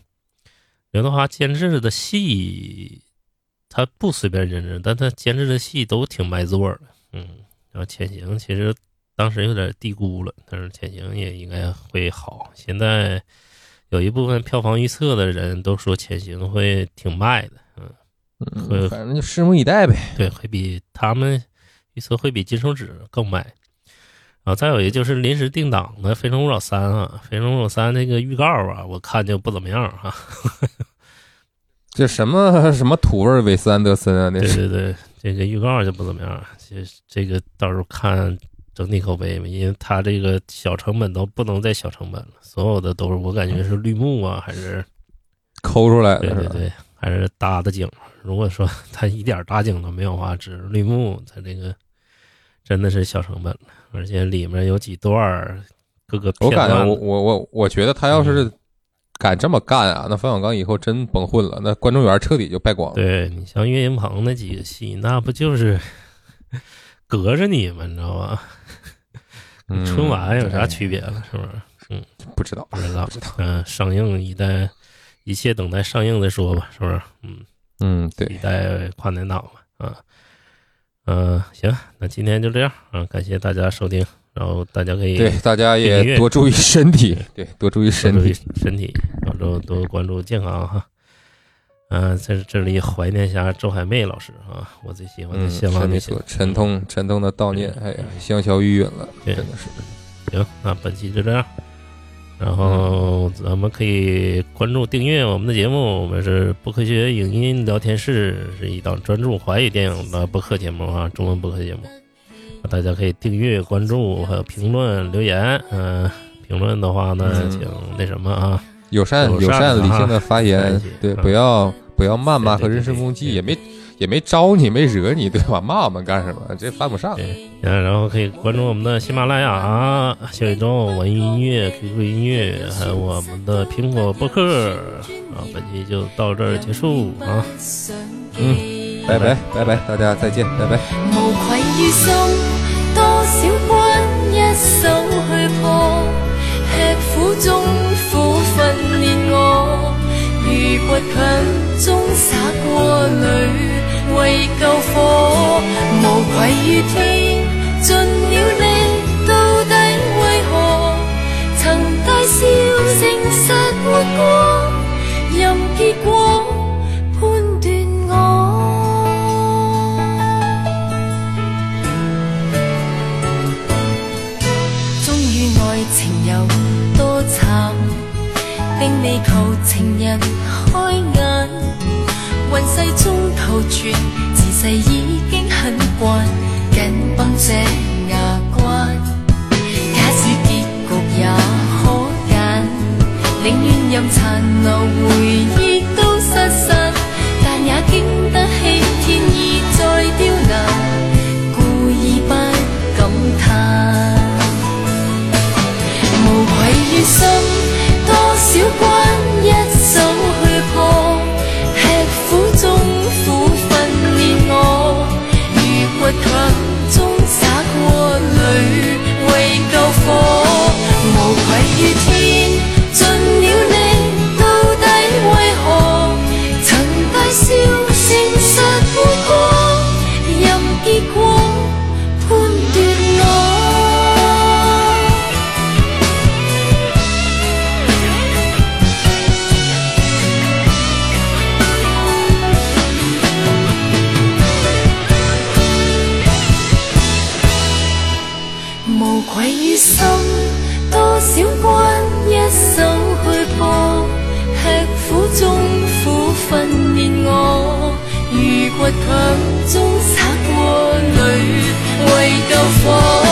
B: 刘德华监制的戏，他不随便认真，但他监制的戏都挺卖座的，嗯。然后《潜行》其实当时有点低估了，但是《潜行》也应该会好。现在有一部分票房预测的人都说《潜行》会挺卖的，嗯。会
C: 嗯，反正就拭目以待呗。
B: 对，会比他们预测会比金手指更卖。然后再有一个就是临时定档的《非诚勿扰三》啊，《非诚勿扰三》那个预告啊，我看就不怎么样啊。
C: 这什么什么土味韦斯安德森啊？那
B: 对
C: 是
B: 对对，这个预告就不怎么样。其实这个到时候看整体口碑吧，因为它这个小成本都不能再小成本了，所有的都是我感觉是绿幕啊，还是
C: 抠出来的？
B: 对对对，还是搭的景。如果说它一点搭景都没有的话，只是绿幕，它这个真的是小成本了，而且里面有几段儿各个片段
C: 我感觉我我我我觉得他要是敢这么干啊，那冯小刚以后真崩混了，那观众缘彻底就败光了。
B: 对你像岳云鹏那几个戏，那不就是隔着你们？你知道吧？
C: 嗯
B: 春晚有啥区别了？是不是？
C: 不知道，
B: 不知道
C: 不知道。
B: 嗯、上映一待，一切等待上映再说吧，是不是？嗯，
C: 嗯，对
B: 一
C: 对，
B: 待跨年档吧，啊，嗯、行，那今天就这样啊，感谢大家收听，然后大家可以
C: 对，大家也多注意身体，对，多注意
B: 多注意
C: 身体。
B: 身体，然后多关注健康哈。嗯、在这里怀念一下周海媚老师啊，我最喜欢的
C: 嗯，
B: 谢望女性
C: 是没错，。沉痛沉痛的悼念，哎呀，香消玉殒了，
B: 对
C: 真的是。
B: 行，那本期就这样。然后咱们可以关注订阅我们的节目，我们是不科学影音聊天室，是一档专注华语电影的播客节目啊，中文播客节目。大家可以订阅、关注，还有评论、留言。嗯、评论的话呢，
C: 嗯
B: 请那什么啊，
C: 友善
B: 友
C: 友善理性的发言，对，
B: 嗯
C: 不要不要谩骂和人身攻击，也没也没招你，没惹你，对吧？骂我们干什么？这犯不上。
B: 对，嗯，然后可以关注我们的喜马拉雅、啊、小宇宙、网易音乐、QQ 音乐，还有我们的苹果播客。啊，本期就到这儿结束啊。
C: 嗯，拜拜拜拜，大家再见，拜拜。
D: 无愧于心，多少手去破，吃苦中倔强中洒过泪，为救火，无愧于天，尽了力，到底为何？曾大笑誠實活过，任结果判断我。終於愛情有多慘，並未求情人开眼，运势中求全，自细已经很惯，紧绷这牙关。假使结局也可拣，宁愿任残留回忆都失散，但也经得起天意再刁群中洒过泪为救火无愧于天。洒